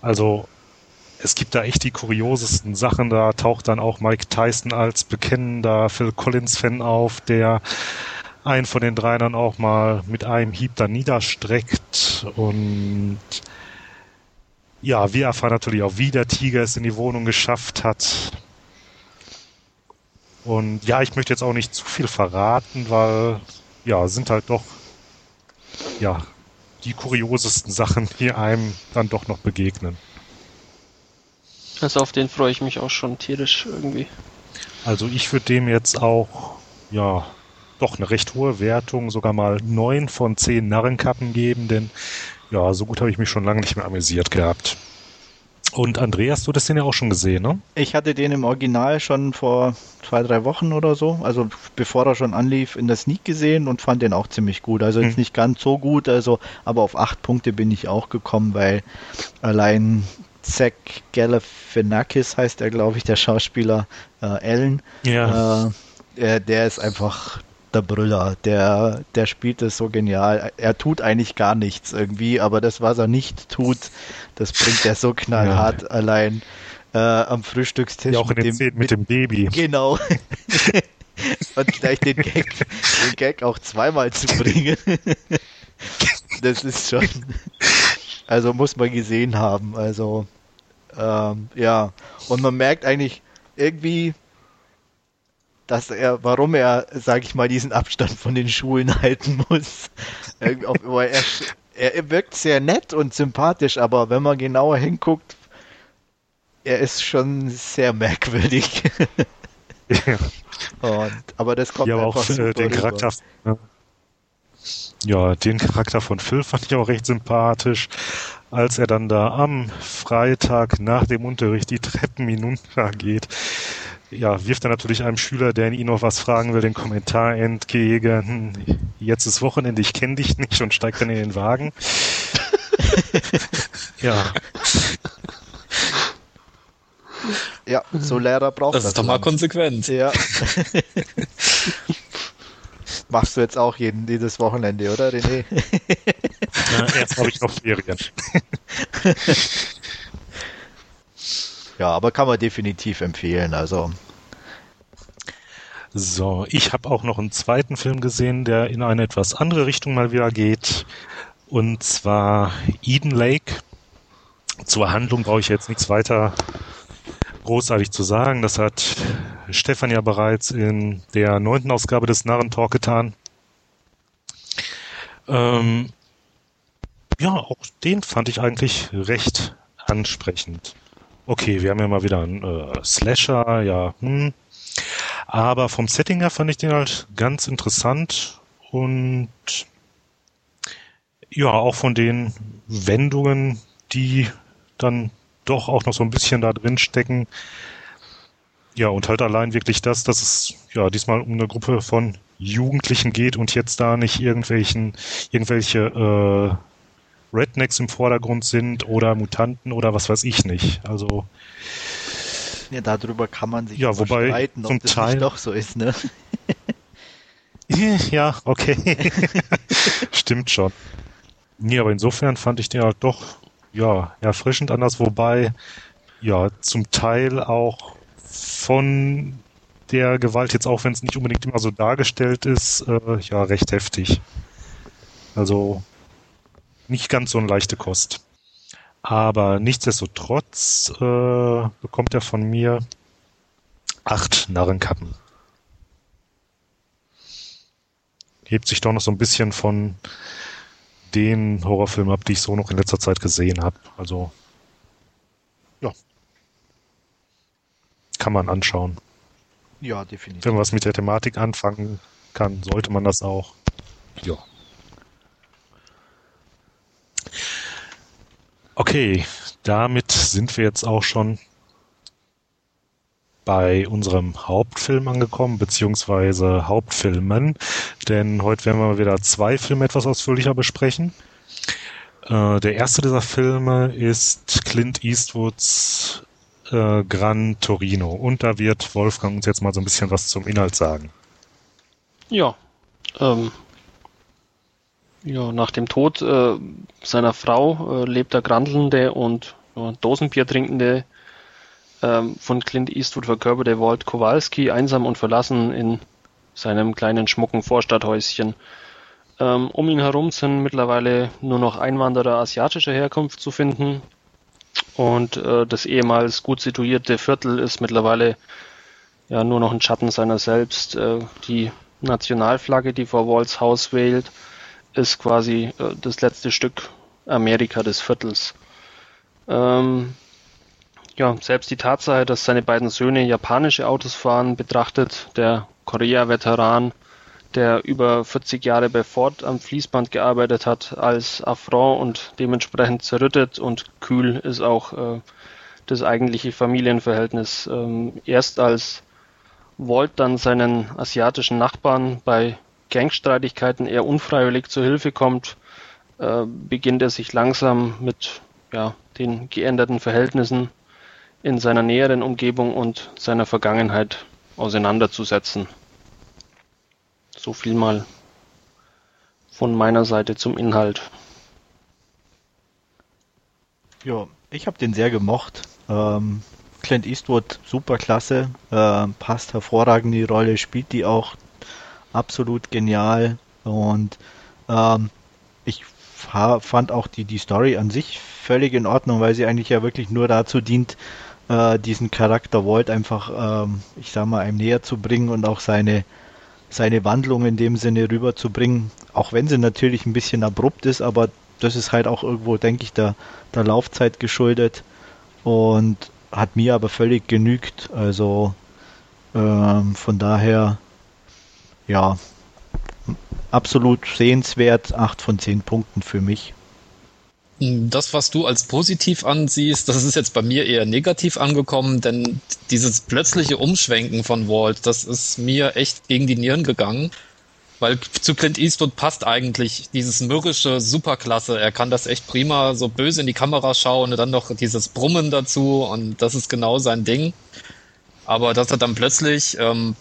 Also es gibt da echt die kuriosesten Sachen. Da taucht dann auch Mike Tyson als bekennender Phil Collins-Fan auf, der einen von den drei dann auch mal mit einem Hieb da niederstreckt. Und ja, wir erfahren natürlich auch, wie der Tiger es in die Wohnung geschafft hat. Und ja, ich möchte jetzt auch nicht zu viel verraten, weil ja, sind halt doch ja die kuriosesten Sachen, die einem dann doch noch begegnen. Also auf den freue ich mich auch schon tierisch irgendwie. Also ich würde dem jetzt auch ja doch eine recht hohe Wertung, sogar mal neun von zehn Narrenkappen geben, denn ja, so gut habe ich mich schon lange nicht mehr amüsiert gehabt. Und Andreas, du hast den ja auch schon gesehen, ne? Ich hatte den im Original schon vor zwei, drei Wochen oder so, also bevor er schon anlief, in der Sneak gesehen und fand den auch ziemlich gut. Also jetzt hm. nicht ganz so gut, also aber auf acht Punkte bin ich auch gekommen, weil allein Zach Galifianakis heißt er, glaube ich, der Schauspieler äh, Ellen. Ja. Äh, der ist einfach der Brüller. Der, der spielt es so genial. Er tut eigentlich gar nichts irgendwie, aber das, was er nicht tut, das bringt er so knallhart ja. allein äh, am Frühstückstisch. Ja, auch in den dem, mit, mit dem Baby. Genau. Und gleich den Gag, den Gag auch zweimal zu bringen. das ist schon. Also muss man gesehen haben. Also ähm, ja. Und man merkt eigentlich irgendwie dass er, warum er, sag ich mal, diesen Abstand von den Schulen halten muss. er, er wirkt sehr nett und sympathisch, aber wenn man genauer hinguckt, er ist schon sehr merkwürdig. ja. Und, aber das kommt ja, aber auch äh, den Charakter. Ne? Ja, den Charakter von Phil fand ich auch recht sympathisch, als er dann da am Freitag nach dem Unterricht die Treppen hinuntergeht ja, wirft er natürlich einem Schüler, der ihn noch was fragen will, den Kommentar entgegen, jetzt ist Wochenende, ich kenne dich nicht und steigt dann in den Wagen. ja. Ja, so Lehrer braucht das. Das ist doch mal konsequent. Ja. Machst du jetzt auch jeden, jedes Wochenende, oder René? Ja, erst habe ich noch Ferien. Ja, aber kann man definitiv empfehlen. Also so, ich habe auch noch einen zweiten Film gesehen, der in eine etwas andere Richtung mal wieder geht. Und zwar Eden Lake. Zur Handlung brauche ich jetzt nichts weiter großartig zu sagen. Das hat Stefan ja bereits in der neunten Ausgabe des Narrentalk getan. Ähm, ja, auch den fand ich eigentlich recht ansprechend. Okay, wir haben ja mal wieder einen äh, Slasher, ja, hm. Aber vom Setting her fand ich den halt ganz interessant und ja, auch von den Wendungen, die dann doch auch noch so ein bisschen da drin stecken. Ja, und halt allein wirklich das, dass es ja diesmal um eine Gruppe von Jugendlichen geht und jetzt da nicht irgendwelchen, irgendwelche äh, Rednecks im Vordergrund sind oder Mutanten oder was weiß ich nicht. Also ja, darüber kann man sich ja, wobei streiten, ob das Teil... doch so ist, ne? ja, okay. Stimmt schon. Nee, aber insofern fand ich den halt doch, ja, erfrischend anders, wobei, ja, zum Teil auch von der Gewalt jetzt, auch wenn es nicht unbedingt immer so dargestellt ist, äh, ja, recht heftig. Also, nicht ganz so eine leichte Kost. Aber nichtsdestotrotz äh, bekommt er von mir acht Narrenkappen. Hebt sich doch noch so ein bisschen von den Horrorfilmen ab, die ich so noch in letzter Zeit gesehen habe. Also, ja. Kann man anschauen. Ja, definitiv. Wenn man was mit der Thematik anfangen kann, sollte man das auch. Ja. Okay, damit sind wir jetzt auch schon bei unserem Hauptfilm angekommen, beziehungsweise Hauptfilmen, denn heute werden wir wieder zwei Filme etwas ausführlicher besprechen. Äh, der erste dieser Filme ist Clint Eastwoods äh, Gran Torino und da wird Wolfgang uns jetzt mal so ein bisschen was zum Inhalt sagen. Ja, ähm, ja, nach dem Tod äh, seiner Frau äh, lebt der grandelnde und ja, Dosenbier trinkende ähm, von Clint Eastwood verkörperte Walt Kowalski einsam und verlassen in seinem kleinen schmucken Vorstadthäuschen. Ähm, um ihn herum sind mittlerweile nur noch Einwanderer asiatischer Herkunft zu finden Und äh, das ehemals gut situierte Viertel ist mittlerweile ja nur noch ein Schatten seiner selbst. Äh, die Nationalflagge, die vor Walls Haus wählt, ist quasi äh, das letzte Stück Amerika des Viertels. Ähm, ja, selbst die Tatsache, dass seine beiden Söhne japanische Autos fahren, betrachtet der Korea-Veteran, der über 40 Jahre bei Ford am Fließband gearbeitet hat, als Affront und dementsprechend zerrüttet und kühl ist auch äh, das eigentliche Familienverhältnis. Ähm, erst als Walt dann seinen asiatischen Nachbarn bei Gangstreitigkeiten eher unfreiwillig zur Hilfe kommt, äh, beginnt er sich langsam mit ja, den geänderten Verhältnissen in seiner näheren Umgebung und seiner Vergangenheit auseinanderzusetzen. So viel mal von meiner Seite zum Inhalt. Ja, ich habe den sehr gemocht. Ähm, Clint Eastwood super klasse, äh, passt hervorragend in die Rolle, spielt die auch absolut genial und ähm, ich fand auch die, die Story an sich völlig in Ordnung, weil sie eigentlich ja wirklich nur dazu dient, äh, diesen Charakter Walt einfach, ähm, ich sag mal, einem näher zu bringen und auch seine, seine Wandlung in dem Sinne rüberzubringen. Auch wenn sie natürlich ein bisschen abrupt ist, aber das ist halt auch irgendwo, denke ich, der, der Laufzeit geschuldet und hat mir aber völlig genügt. Also ähm, von daher, ja, absolut sehenswert. 8 von 10 Punkten für mich. Das, was du als positiv ansiehst, das ist jetzt bei mir eher negativ angekommen, denn dieses plötzliche Umschwenken von Walt, das ist mir echt gegen die Nieren gegangen. Weil zu Clint Eastwood passt eigentlich dieses mürrische Superklasse. Er kann das echt prima so böse in die Kamera schauen und dann noch dieses Brummen dazu und das ist genau sein Ding. Aber dass er dann plötzlich ähm,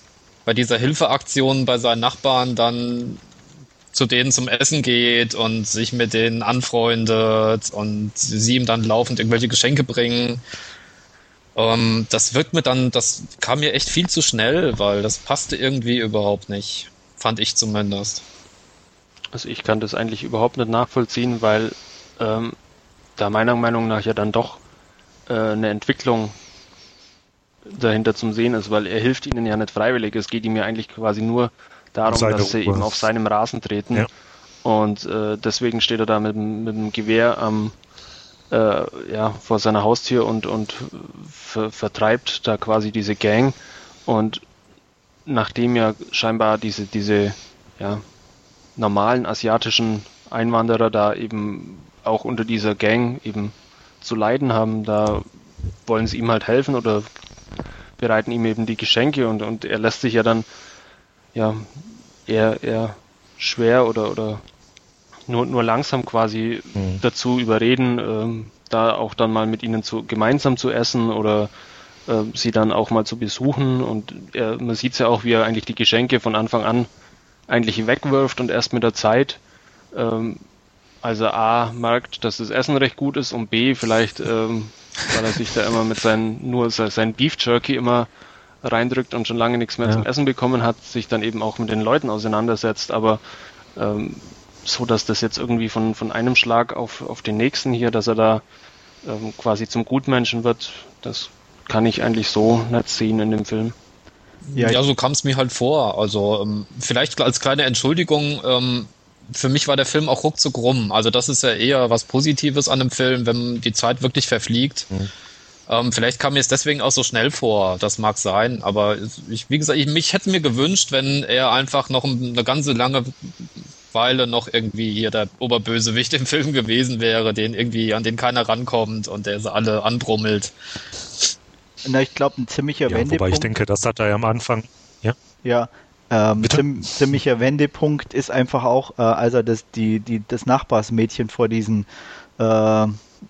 bei dieser Hilfeaktion bei seinen Nachbarn dann zu denen zum Essen geht und sich mit denen anfreundet und sie ihm dann laufend irgendwelche Geschenke bringen. Ähm, das wirkt mir dann, das kam mir echt viel zu schnell, weil das passte irgendwie überhaupt nicht. Fand ich zumindest. Also ich kann das eigentlich überhaupt nicht nachvollziehen, weil ähm, da meiner Meinung nach ja dann doch äh, eine Entwicklung dahinter zum Sehen ist, weil er hilft ihnen ja nicht freiwillig. Es geht ihm ja eigentlich quasi nur darum, dass sie eben auf seinem Rasen treten. Ja. Und äh, deswegen steht er da mit, mit dem Gewehr am, äh, ja, vor seiner Haustür und, und ver vertreibt da quasi diese Gang. Und nachdem ja scheinbar diese, diese ja, normalen asiatischen Einwanderer da eben auch unter dieser Gang eben zu leiden haben, da wollen sie ihm halt helfen oder bereiten ihm eben die Geschenke und, und er lässt sich ja dann ja, eher, eher schwer oder, oder nur, nur langsam quasi mhm. dazu überreden, ähm, da auch dann mal mit ihnen zu, gemeinsam zu essen oder äh, sie dann auch mal zu besuchen. Und er, man sieht ja auch, wie er eigentlich die Geschenke von Anfang an eigentlich wegwirft und erst mit der Zeit, ähm, also A, merkt, dass das Essen recht gut ist und B, vielleicht, ähm, weil er sich da immer mit seinen, nur sein Beef Jerky immer reindrückt und schon lange nichts mehr ja. zum Essen bekommen hat, sich dann eben auch mit den Leuten auseinandersetzt, aber ähm, so, dass das jetzt irgendwie von, von einem Schlag auf, auf den nächsten hier, dass er da ähm, quasi zum Gutmenschen wird, das kann ich eigentlich so nicht sehen in dem Film. Ja, ja so kam es mir halt vor. Also ähm, vielleicht als kleine Entschuldigung, ähm, für mich war der Film auch ruckzuck rum. Also das ist ja eher was Positives an dem Film, wenn die Zeit wirklich verfliegt. Mhm. Ähm, vielleicht kam mir es deswegen auch so schnell vor, das mag sein, aber ich, wie gesagt, ich, mich hätte mir gewünscht, wenn er einfach noch eine ganze lange Weile noch irgendwie hier der Oberbösewicht im Film gewesen wäre, den irgendwie, an den keiner rankommt und der sie alle anbrummelt. Na, ich glaube, ein ziemlicher ja, Wendepunkt. Wobei ich denke, das hat er ja am Anfang, ja. Ja, ähm, ziem, ziemlicher Wendepunkt ist einfach auch, äh, als er das, die, die, das Nachbarsmädchen vor diesen äh,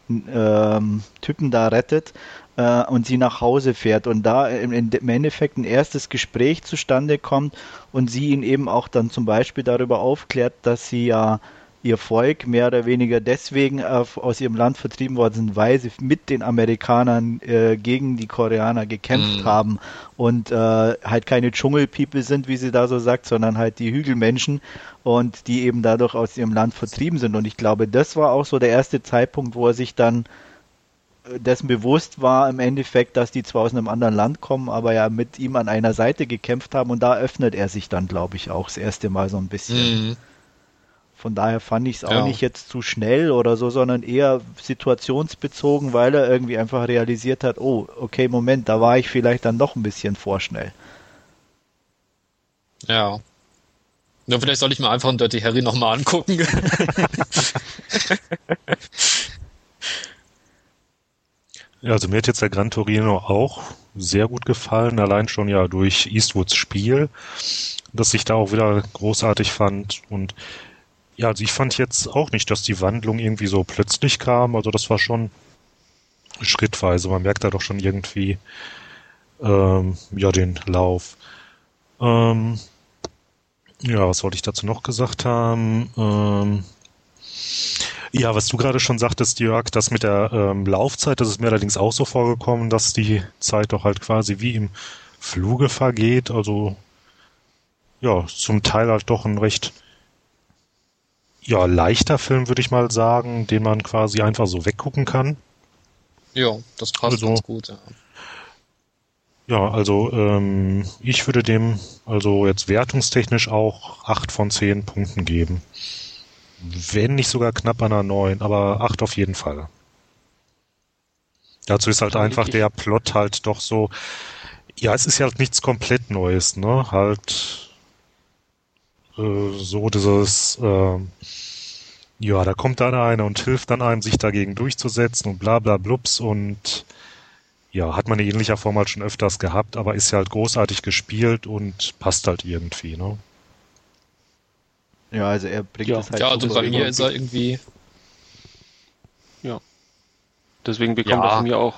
ähm, Typen da rettet äh, und sie nach Hause fährt und da im, im, Endeffekt ein erstes Gespräch zustande kommt und sie ihn eben auch dann zum Beispiel darüber aufklärt, dass sie ja ihr Volk mehr oder weniger deswegen auf, aus ihrem Land vertrieben worden sind, weil sie mit den Amerikanern äh, gegen die Koreaner gekämpft mm. haben und äh, halt keine Dschungelpeople sind, wie sie da so sagt, sondern halt die Hügelmenschen und die eben dadurch aus ihrem Land vertrieben sind. Und ich glaube, das war auch so der erste Zeitpunkt, wo er sich dann dessen bewusst war im Endeffekt, dass die zwar aus einem anderen Land kommen, aber ja mit ihm an einer Seite gekämpft haben und da öffnet er sich dann, glaube ich, auch das erste Mal so ein bisschen. Mhm. Von daher fand ich es auch ja. nicht jetzt zu schnell oder so, sondern eher situationsbezogen, weil er irgendwie einfach realisiert hat, oh, okay, Moment, da war ich vielleicht dann doch ein bisschen vorschnell. Ja. Ja, vielleicht soll ich mir einfach einen Dirty Harry nochmal angucken. ja, also mir hat jetzt der Gran Torino auch sehr gut gefallen, allein schon ja durch Eastwoods Spiel, dass ich da auch wieder großartig fand und ja, also ich fand jetzt auch nicht, dass die Wandlung irgendwie so plötzlich kam, also das war schon schrittweise, man merkt da doch schon irgendwie ähm, ja den Lauf. Ähm, ja, was wollte ich dazu noch gesagt haben? Ähm, ja, was du gerade schon sagtest, Jörg, das mit der ähm, Laufzeit, das ist mir allerdings auch so vorgekommen, dass die Zeit doch halt quasi wie im Fluge vergeht. Also ja, zum Teil halt doch ein recht ja, leichter Film, würde ich mal sagen, den man quasi einfach so weggucken kann. Ja, das passt also, ganz gut, ja. Ja, also ähm, ich würde dem also jetzt wertungstechnisch auch acht von zehn Punkten geben. Wenn nicht sogar knapp an einer neun, aber acht auf jeden Fall. Dazu ist halt einfach der Plot halt doch so, ja, es ist ja halt nichts komplett Neues, ne? Halt äh, so dieses, äh, ja, da kommt dann einer und hilft dann einem, sich dagegen durchzusetzen und bla bla blups und ja, hat man in ähnlicher Form halt schon öfters gehabt, aber ist ja halt großartig gespielt und passt halt irgendwie, ne? Ja, also er bringt ja. es halt. Ja, also bei mir ist er irgendwie. Ja. Deswegen bekommt ja. er von mir auch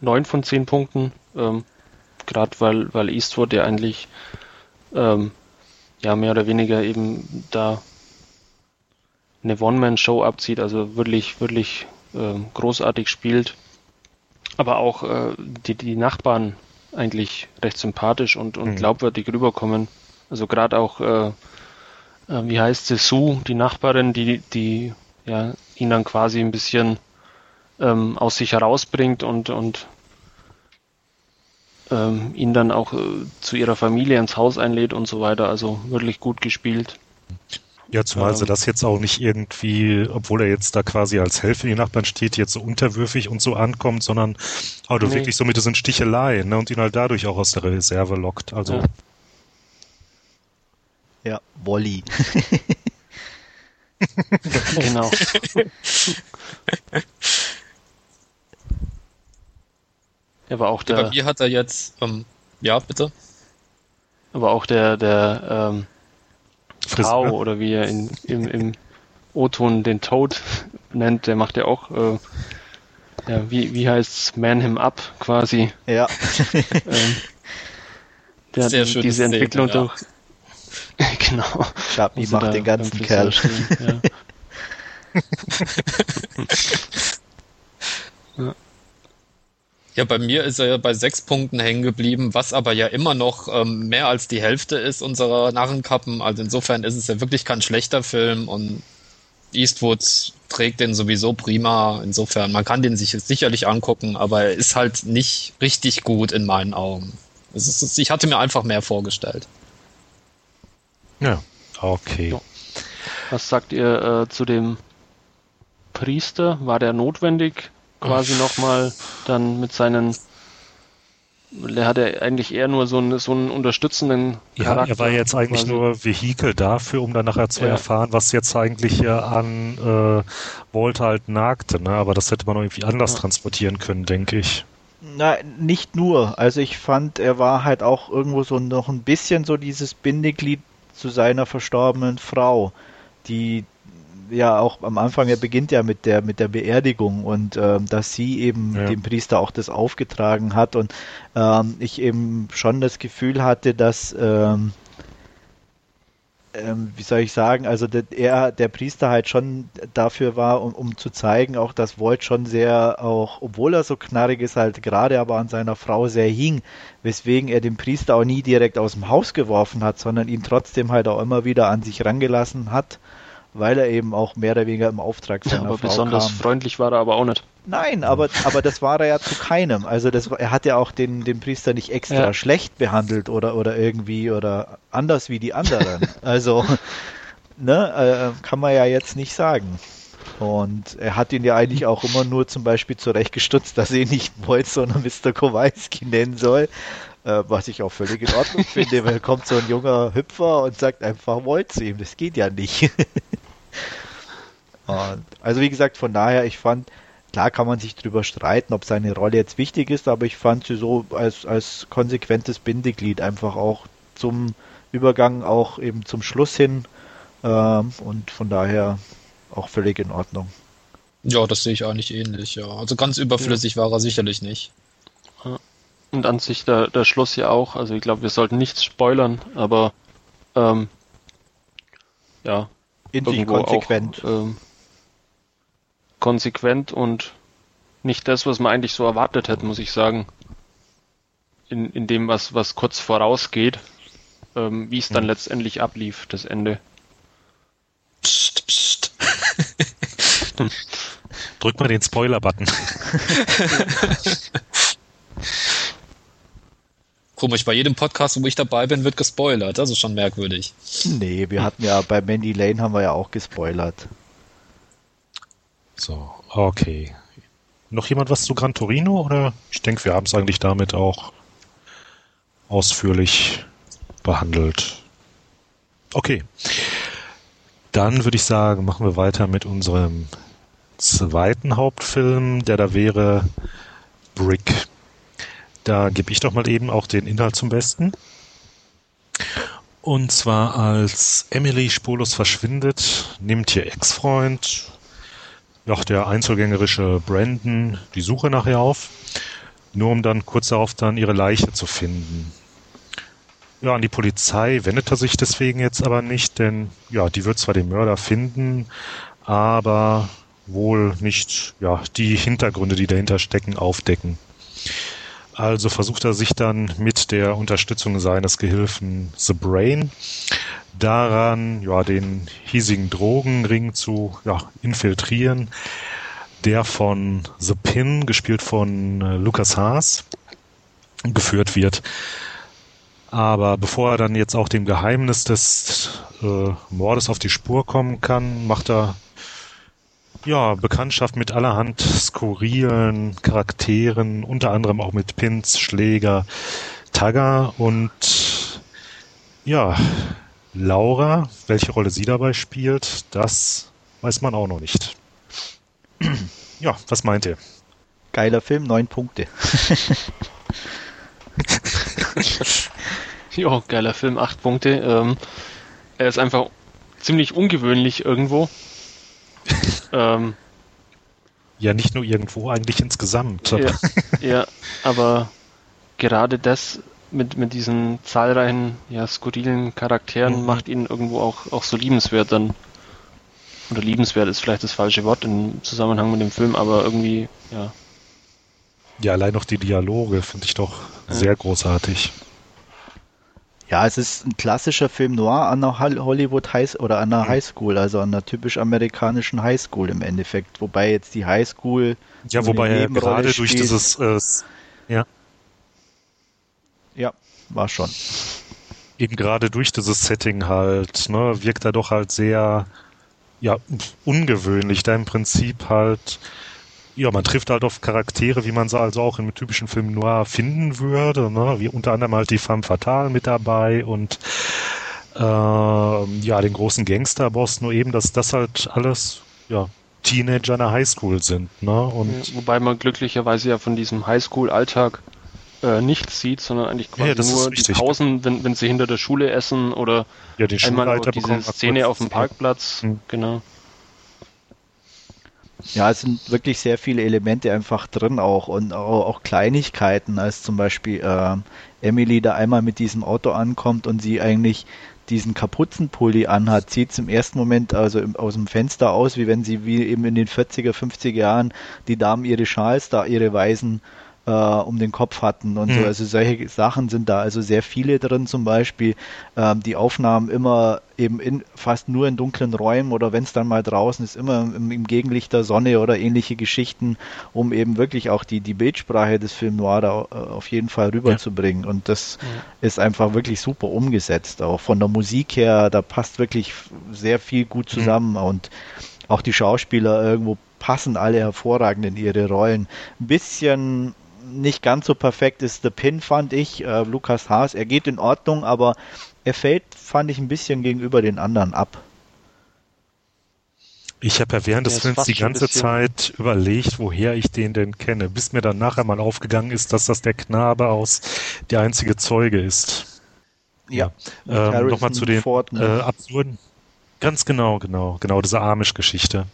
9 von 10 Punkten. Ähm, Gerade weil, weil Eastwood ja eigentlich ähm, ja mehr oder weniger eben da eine One-Man-Show abzieht, also wirklich, wirklich ähm, großartig spielt aber auch äh, die, die Nachbarn eigentlich recht sympathisch und, und mhm. glaubwürdig rüberkommen. Also gerade auch, äh, äh, wie heißt sie, Sue, die Nachbarin, die, die ja, ihn dann quasi ein bisschen ähm, aus sich herausbringt und, und ähm, ihn dann auch äh, zu ihrer Familie ins Haus einlädt und so weiter. Also wirklich gut gespielt. Ja, zumal ähm, sie das jetzt auch nicht irgendwie, obwohl er jetzt da quasi als Helfer in die Nachbarn steht, jetzt so unterwürfig und so ankommt, sondern auch nee. wirklich so mit diesen Sticheleien ne, und ihn halt dadurch auch aus der Reserve lockt. Also. Ja, ja Wolli. genau. aber auch der. Ja, bei mir hat er jetzt, ähm, ja, bitte. Aber auch der, der, ähm, Frau oder wie er in, im, im O-Ton den Toad nennt, der macht ja auch, äh, ja, wie, wie heißt's, Man Him Up quasi. Ja. ähm, der Sehr hat diese Entwicklung Szene, durch. genau. Chapi macht den ganzen Kerl. Ja. ja. Ja, bei mir ist er ja bei sechs Punkten hängen geblieben, was aber ja immer noch ähm, mehr als die Hälfte ist unserer Narrenkappen. Also insofern ist es ja wirklich kein schlechter Film und Eastwood trägt den sowieso prima. Insofern, man kann den sich sicherlich angucken, aber er ist halt nicht richtig gut in meinen Augen. Ist, ich hatte mir einfach mehr vorgestellt. Ja, okay. So. Was sagt ihr äh, zu dem Priester? War der notwendig? Quasi nochmal dann mit seinen er hatte eigentlich eher nur so einen, so einen unterstützenden Charakter. Ja, er war jetzt eigentlich quasi. nur Vehikel dafür, um dann nachher zu ja. erfahren, was jetzt eigentlich hier an äh, Walt halt nagte. Ne? Aber das hätte man irgendwie anders ja. transportieren können, denke ich. Na, nicht nur. Also ich fand, er war halt auch irgendwo so noch ein bisschen so dieses Bindeglied zu seiner verstorbenen Frau, die ja auch am Anfang, er beginnt ja mit der mit der Beerdigung und ähm, dass sie eben ja. dem Priester auch das aufgetragen hat und ähm, ich eben schon das Gefühl hatte, dass ähm, ähm, wie soll ich sagen, also der, er, der Priester halt schon dafür war, um, um zu zeigen, auch dass Voigt schon sehr, auch obwohl er so knarrig ist, halt gerade aber an seiner Frau sehr hing, weswegen er den Priester auch nie direkt aus dem Haus geworfen hat, sondern ihn trotzdem halt auch immer wieder an sich rangelassen hat weil er eben auch mehr oder weniger im Auftrag seiner ja, aber Frau besonders kam. freundlich war er aber auch nicht. Nein, aber, aber das war er ja zu keinem. Also das, er hat ja auch den, den Priester nicht extra ja. schlecht behandelt oder, oder irgendwie oder anders wie die anderen. Also, ne, äh, kann man ja jetzt nicht sagen. Und er hat ihn ja eigentlich auch immer nur zum Beispiel zurechtgestutzt, dass er ihn nicht Boyd, sondern Mr. Kowalski nennen soll. Äh, was ich auch völlig in Ordnung finde, weil kommt so ein junger Hüpfer und sagt einfach zu ihm. Das geht ja nicht. und, also wie gesagt, von daher, ich fand, klar kann man sich darüber streiten, ob seine Rolle jetzt wichtig ist, aber ich fand sie so als, als konsequentes Bindeglied einfach auch zum Übergang, auch eben zum Schluss hin. Ähm, und von daher auch völlig in Ordnung. Ja, das sehe ich eigentlich ähnlich, ja. Also ganz überflüssig ja. war er sicherlich nicht. Und an sich der, der Schluss ja auch. Also ich glaube, wir sollten nichts spoilern, aber ähm, ja. In sich konsequent. Auch, ähm, konsequent und nicht das, was man eigentlich so erwartet hätte, muss ich sagen. In, in dem, was, was kurz vorausgeht, ähm, wie es dann hm. letztendlich ablief, das Ende. Psst, psst. Drück mal den Spoiler-Button. Komisch, bei jedem Podcast, wo ich dabei bin, wird gespoilert. Das ist schon merkwürdig. Nee, wir hatten ja bei Mandy Lane haben wir ja auch gespoilert. So, okay. Noch jemand was zu Gran Torino oder? Ich denke, wir haben es eigentlich damit auch ausführlich behandelt. Okay. Dann würde ich sagen, machen wir weiter mit unserem zweiten Hauptfilm, der da wäre Brick. Da gebe ich doch mal eben auch den Inhalt zum Besten. Und zwar als Emily spurlos verschwindet, nimmt ihr Ex-Freund, ja, der einzelgängerische Brandon, die Suche nachher auf, nur um dann kurz darauf dann ihre Leiche zu finden. Ja, an die Polizei wendet er sich deswegen jetzt aber nicht, denn ja, die wird zwar den Mörder finden, aber wohl nicht ja, die Hintergründe, die dahinter stecken, aufdecken. Also versucht er sich dann mit der Unterstützung seines Gehilfen The Brain daran, ja, den hiesigen Drogenring zu ja, infiltrieren, der von The Pin, gespielt von äh, Lucas Haas, geführt wird. Aber bevor er dann jetzt auch dem Geheimnis des äh, Mordes auf die Spur kommen kann, macht er ja Bekanntschaft mit allerhand skurrilen Charakteren, unter anderem auch mit Pins, Schläger, Tagger und ja, Laura, welche Rolle sie dabei spielt, das weiß man auch noch nicht. ja, was meint ihr? Geiler Film, neun Punkte. ja, geiler Film, acht Punkte. Ähm, er ist einfach ziemlich ungewöhnlich irgendwo. Ähm, ja, nicht nur irgendwo, eigentlich insgesamt. Ja, ja, aber gerade das mit, mit diesen zahlreichen, ja, skurrilen Charakteren mhm. macht ihn irgendwo auch, auch so liebenswert dann. Oder liebenswert ist vielleicht das falsche Wort im Zusammenhang mit dem Film, aber irgendwie, ja, ja, allein noch die Dialoge finde ich doch sehr großartig. Ja, es ist ein klassischer Film noir an der Hollywood High oder an der Highschool, also an der typisch amerikanischen Highschool im Endeffekt. Wobei jetzt die Highschool. Ja, wobei er gerade durch dieses. Äh, ja. Ja, war schon. Eben gerade durch dieses Setting halt, ne, wirkt er doch halt sehr, ja, ungewöhnlich, da im Prinzip halt ja, man trifft halt auf Charaktere, wie man sie also auch im typischen Film noir finden würde, ne? wie unter anderem halt die Femme Fatale mit dabei und äh, ja, den großen Gangsterboss, nur eben, dass das halt alles, ja, Teenager in der Highschool sind, ne? Und Wobei man glücklicherweise ja von diesem Highschool-Alltag äh, nichts sieht, sondern eigentlich quasi ja, nur die Pausen, wenn, wenn sie hinter der Schule essen oder ja, einmal diese Szene auf dem Parkplatz, mhm. genau. Ja, es sind wirklich sehr viele Elemente einfach drin auch und auch, Kleinigkeiten, als zum Beispiel äh, Emily da einmal mit diesem Auto ankommt und sie eigentlich diesen Kapuzenpulli anhat, sieht im ersten Moment also im, aus dem Fenster aus, wie wenn sie wie eben in den 40er, 50er Jahren die Damen ihre Schals da, ihre weißen äh, um den Kopf hatten und mhm. so. Also solche Sachen sind da also sehr viele drin, zum Beispiel ähm, die Aufnahmen immer eben in fast nur in dunklen Räumen oder wenn es dann mal draußen ist, immer im, im, Gegenlicht der Sonne oder ähnliche Geschichten, um eben wirklich auch die, die Bildsprache des Film Noir da äh, auf jeden Fall rüberzubringen. Ja. Und das ja. ist einfach wirklich super umgesetzt. Auch von der Musik her, da passt wirklich sehr viel gut mhm. zusammen mhm. und auch die Schauspieler irgendwo passen alle hervorragend in ihre Rollen. Ein bisschen nicht ganz so perfekt ist The Pin, fand ich. Äh, Lukas Haas, er geht in Ordnung, aber er fällt, fand ich, ein bisschen gegenüber den anderen ab. Ich habe ja während des Films die ganze Zeit überlegt, woher ich den denn kenne, bis mir dann nachher mal aufgegangen ist, dass das der Knabe aus Der einzige Zeuge ist. Ja. Ähm, Nochmal zu den Ford, ne? äh, absurden. Ganz genau, genau, genau, diese Amish-Geschichte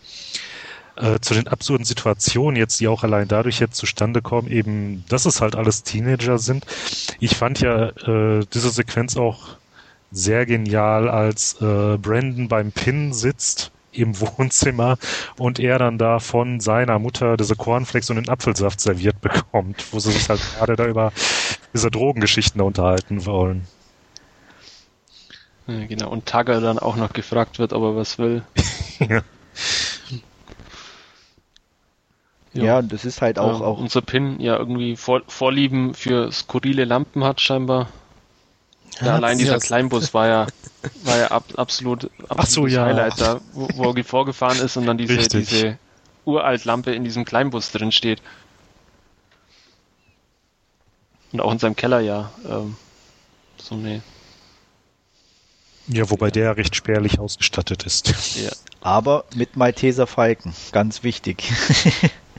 äh, zu den absurden Situationen jetzt, die auch allein dadurch jetzt zustande kommen, eben, dass es halt alles Teenager sind. Ich fand ja äh, diese Sequenz auch sehr genial, als äh, Brandon beim Pin sitzt im Wohnzimmer und er dann da von seiner Mutter diese Cornflakes und den Apfelsaft serviert bekommt, wo sie sich halt gerade da über diese Drogengeschichten unterhalten wollen. Ja, genau, und Tagger dann auch noch gefragt wird, ob er was will. ja. Ja, ja das ist halt auch, ja, auch. Unser Pin ja irgendwie Vor Vorlieben für skurrile Lampen hat scheinbar. Ja, allein dieser das. Kleinbus war ja, war ja ab, absolut, absolut so, ja. Highlight da, wo, wo er vorgefahren ist und dann diese, diese Uralt-Lampe in diesem Kleinbus drin steht. Und auch in seinem Keller ja. Ähm, so eine. Ja, wobei ja. der recht spärlich ausgestattet ist. Ja. Aber mit Malteser Falken, ganz wichtig.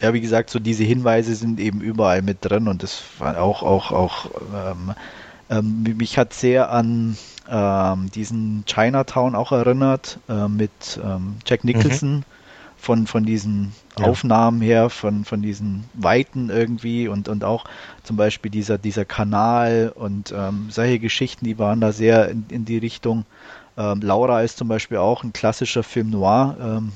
ja, wie gesagt, so diese Hinweise sind eben überall mit drin und das war auch, auch, auch, ähm, ähm, mich hat sehr an ähm, diesen Chinatown auch erinnert, äh, mit ähm, Jack mhm. Nicholson. Mhm. Von, von diesen ja. Aufnahmen her, von, von diesen Weiten irgendwie und, und auch zum Beispiel dieser, dieser Kanal und ähm, solche Geschichten, die waren da sehr in, in die Richtung. Ähm, Laura ist zum Beispiel auch ein klassischer Film noir, ähm,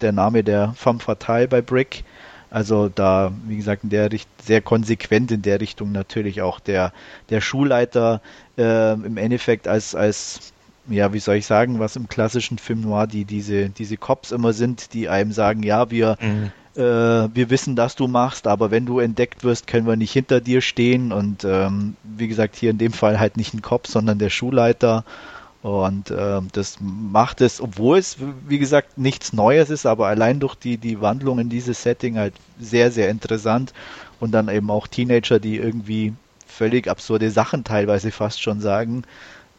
der Name der Femme Fatale bei Brick. Also da, wie gesagt, in der Richt sehr konsequent in der Richtung natürlich auch der, der Schulleiter äh, im Endeffekt als, als, ja, wie soll ich sagen, was im klassischen Film Noir die, diese, diese Cops immer sind, die einem sagen, ja, wir, mhm. äh, wir wissen, dass du machst, aber wenn du entdeckt wirst, können wir nicht hinter dir stehen und ähm, wie gesagt, hier in dem Fall halt nicht ein Cop, sondern der Schulleiter und äh, das macht es, obwohl es, wie gesagt, nichts Neues ist, aber allein durch die, die Wandlung in dieses Setting halt sehr, sehr interessant. Und dann eben auch Teenager, die irgendwie völlig absurde Sachen teilweise fast schon sagen.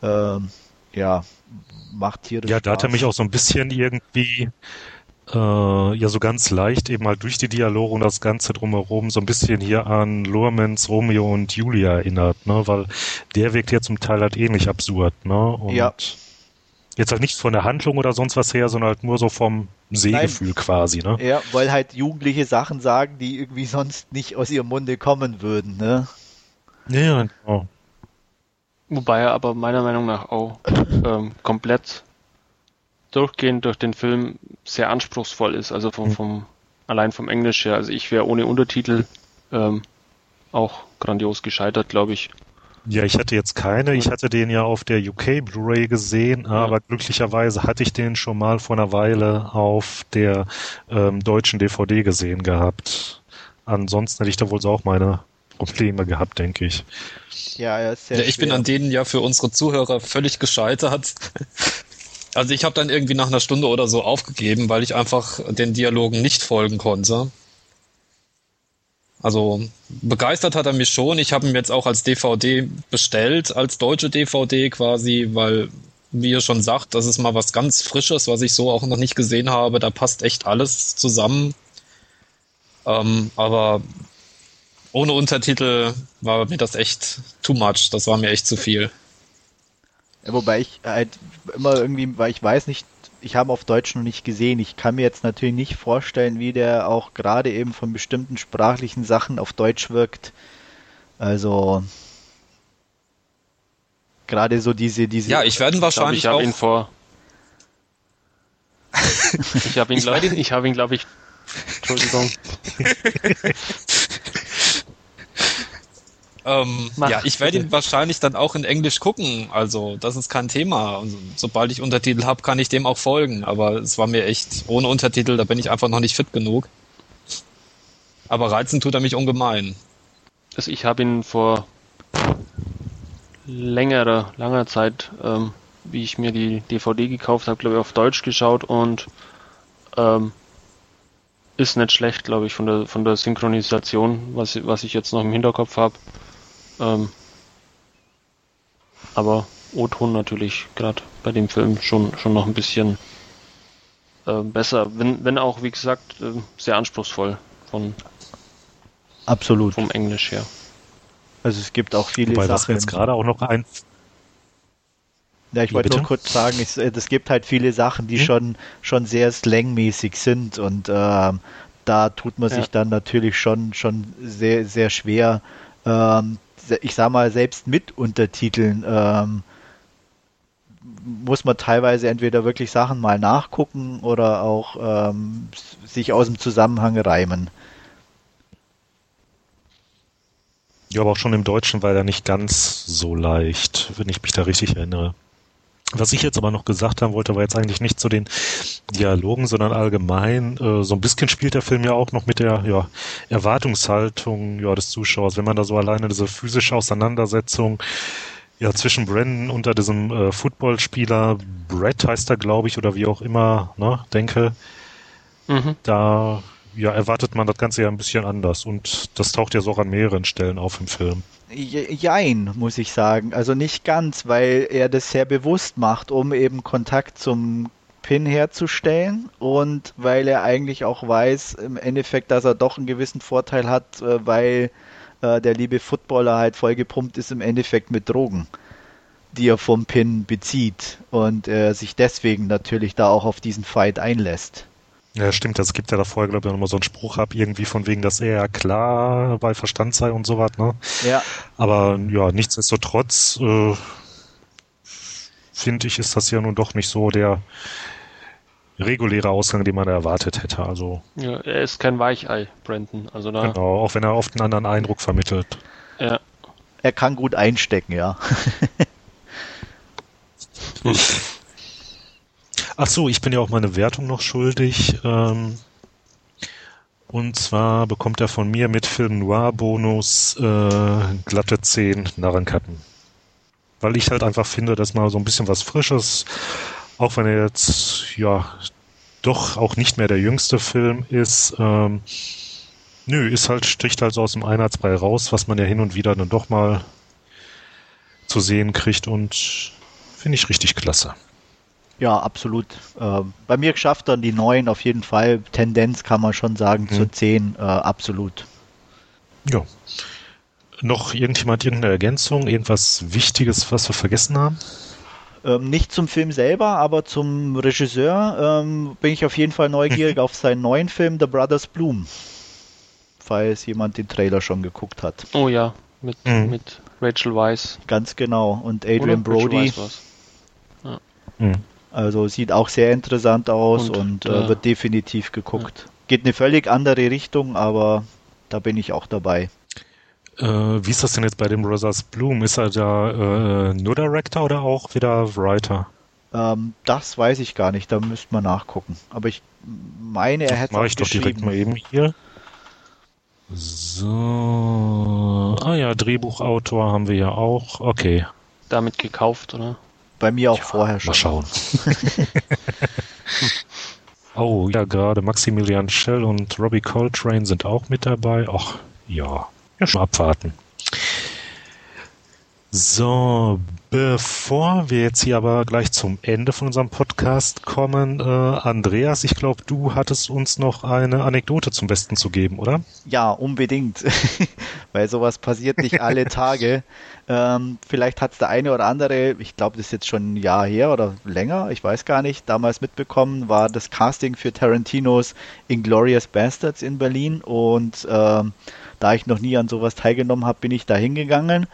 Äh, ja, macht hier Ja, da hat er mich auch so ein bisschen irgendwie äh, ja so ganz leicht eben halt durch die Dialoge und das Ganze drumherum so ein bisschen hier an Lurmans Romeo und Julia erinnert, ne? Weil der wirkt ja zum Teil halt ähnlich absurd, ne? Und ja. Jetzt halt nicht von der Handlung oder sonst was her, sondern halt nur so vom Sehgefühl Nein. quasi, ne? Ja, weil halt Jugendliche Sachen sagen, die irgendwie sonst nicht aus ihrem Munde kommen würden, ne? Ja, genau. Wobei er aber meiner Meinung nach auch ähm, komplett durchgehend durch den Film sehr anspruchsvoll ist, also vom, mhm. vom allein vom Englisch her. Also ich wäre ohne Untertitel ähm, auch grandios gescheitert, glaube ich. Ja, ich hatte jetzt keine. Ich hatte den ja auf der UK Blu-ray gesehen, aber ja. glücklicherweise hatte ich den schon mal vor einer Weile auf der ähm, deutschen DVD gesehen gehabt. Ansonsten hätte ich da wohl so auch meine Probleme gehabt, denke ich. Ja, ja, ist sehr ja ich schwer. bin an denen ja für unsere Zuhörer völlig gescheitert. Also ich habe dann irgendwie nach einer Stunde oder so aufgegeben, weil ich einfach den Dialogen nicht folgen konnte. Also begeistert hat er mich schon. Ich habe ihn jetzt auch als DVD bestellt, als deutsche DVD quasi, weil, wie ihr schon sagt, das ist mal was ganz Frisches, was ich so auch noch nicht gesehen habe. Da passt echt alles zusammen. Ähm, aber ohne Untertitel war mir das echt too much. Das war mir echt zu viel. Wobei ich halt immer irgendwie, weil ich weiß nicht, ich habe auf Deutsch noch nicht gesehen. Ich kann mir jetzt natürlich nicht vorstellen, wie der auch gerade eben von bestimmten sprachlichen Sachen auf Deutsch wirkt. Also gerade so diese diese. Ja, ich werde wahrscheinlich ich, glaub, ich habe ihn vor. ich habe ihn, glaube ich, ich, hab ihn, glaub ich, Entschuldigung. Ähm, Mach, ja, ich werde ihn wahrscheinlich dann auch in Englisch gucken. Also das ist kein Thema. Und sobald ich Untertitel habe, kann ich dem auch folgen. Aber es war mir echt ohne Untertitel, da bin ich einfach noch nicht fit genug. Aber reizen tut er mich ungemein. Also ich habe ihn vor längerer, langer Zeit, ähm, wie ich mir die DVD gekauft habe, glaube ich, auf Deutsch geschaut und ähm, ist nicht schlecht, glaube ich, von der von der Synchronisation, was, was ich jetzt noch im Hinterkopf habe. Ähm, aber O-Ton natürlich gerade bei dem Film schon schon noch ein bisschen äh, besser, wenn, wenn auch, wie gesagt, äh, sehr anspruchsvoll von, Absolut. vom Englisch her. Also es gibt auch viele Wobei, Sachen. jetzt gerade auch noch ein, Ja, ich wollte nur kurz sagen, es, äh, es gibt halt viele Sachen, die Hm? schon, schon sehr slangmäßig sind und ähm, da tut man Ja. sich dann natürlich schon, schon sehr, sehr schwer, ähm, ich sag mal, selbst mit Untertiteln ähm, muss man teilweise entweder wirklich Sachen mal nachgucken oder auch ähm, sich aus dem Zusammenhang reimen. ja, aber auch schon im Deutschen war er nicht ganz so leicht, wenn ich mich da richtig erinnere. Was ich jetzt aber noch gesagt haben wollte, war jetzt eigentlich nicht zu den Dialogen, sondern allgemein. Äh, so ein bisschen spielt der Film ja auch noch mit der ja, Erwartungshaltung ja, des Zuschauers. Wenn man da so alleine diese physische Auseinandersetzung ja zwischen Brandon unter diesem äh, Footballspieler Brett heißt er, glaube ich, oder wie auch immer, ne, denke, Mhm. da ja, erwartet man das Ganze ja ein bisschen anders. Und das taucht ja so auch an mehreren Stellen auf im Film. Je- Jein, muss ich sagen. Also nicht ganz, weil er das sehr bewusst macht, um eben Kontakt zum Pin herzustellen und weil er eigentlich auch weiß, im Endeffekt, dass er doch einen gewissen Vorteil hat, äh, weil äh, der liebe Footballer halt vollgepumpt ist im Endeffekt mit Drogen, die er vom Pin bezieht und er sich deswegen natürlich da auch auf diesen Fight einlässt. Ja, stimmt. Es gibt ja da vorher, glaube ich, noch mal so einen Spruch ab, irgendwie von wegen, dass er ja klar bei Verstand sei und sowas, ne? Ja, Aber ja, nichtsdestotrotz äh, finde ich, ist das ja nun doch nicht so der reguläre Ausgang, den man erwartet hätte. Also Ja, er ist kein Weichei, Brandon. Also da, genau, auch wenn er oft einen anderen Eindruck vermittelt. ja, er kann gut einstecken, ja. Ach so, ich bin ja auch meine Wertung noch schuldig. Ähm, und zwar bekommt er von mir mit Film Noir Bonus äh, glatte 10 Narrenkappen. Weil ich halt einfach finde, dass mal so ein bisschen was Frisches, auch wenn er jetzt ja doch auch nicht mehr der jüngste Film ist, ähm, nö, ist halt, sticht halt so aus dem Einheitsbrei raus, was man ja hin und wieder dann doch mal zu sehen kriegt und finde ich richtig klasse. Ja, absolut. Ähm, bei mir schafft er die 9 auf jeden Fall. Tendenz kann man schon sagen zur Mhm. 10, äh, absolut. Ja. Noch irgendjemand irgendeine Ergänzung, irgendwas Wichtiges, was wir vergessen haben? Ähm, nicht zum Film selber, aber zum Regisseur ähm, bin ich auf jeden Fall neugierig auf seinen neuen Film The Brothers Bloom. Falls jemand den Trailer schon geguckt hat. oh ja, mit, Mhm. mit Rachel Weisz. Ganz genau. Und Adrian Oder? Rachel Brody. Weisz war's. Hm. Also sieht auch sehr interessant aus und, Und, äh, äh, wird definitiv geguckt. Geht eine völlig andere Richtung, aber da bin ich auch dabei. Äh, wie ist das denn jetzt bei dem Brothers Bloom? Ist er da äh, nur Director oder auch wieder Writer? Ähm, das weiß ich gar nicht, da müsste man nachgucken. Aber ich meine, er hätte Mache ich doch direkt mal eben hier. So. Ah ja, Drehbuchautor haben wir ja auch. Okay, Damit gekauft, oder? Bei mir auch vorher schon. mal schauen. oh, ja, gerade Maximilian Schell und Robbie Coltrane sind auch mit dabei. Ach, ja. Ja, schon abwarten. So, bevor wir jetzt hier aber gleich zum Ende von unserem Podcast kommen, äh, Andreas, ich glaube, du hattest uns noch eine Anekdote zum Besten zu geben, oder? Ja, unbedingt. Weil sowas passiert nicht alle Tage. Ähm, vielleicht hat es der eine oder andere, ich glaube, das ist jetzt schon ein Jahr her oder länger, ich weiß gar nicht, damals mitbekommen, war das Casting für Tarantinos Inglorious Bastards in Berlin. Und ähm, da ich noch nie an sowas teilgenommen habe, bin ich da hingegangen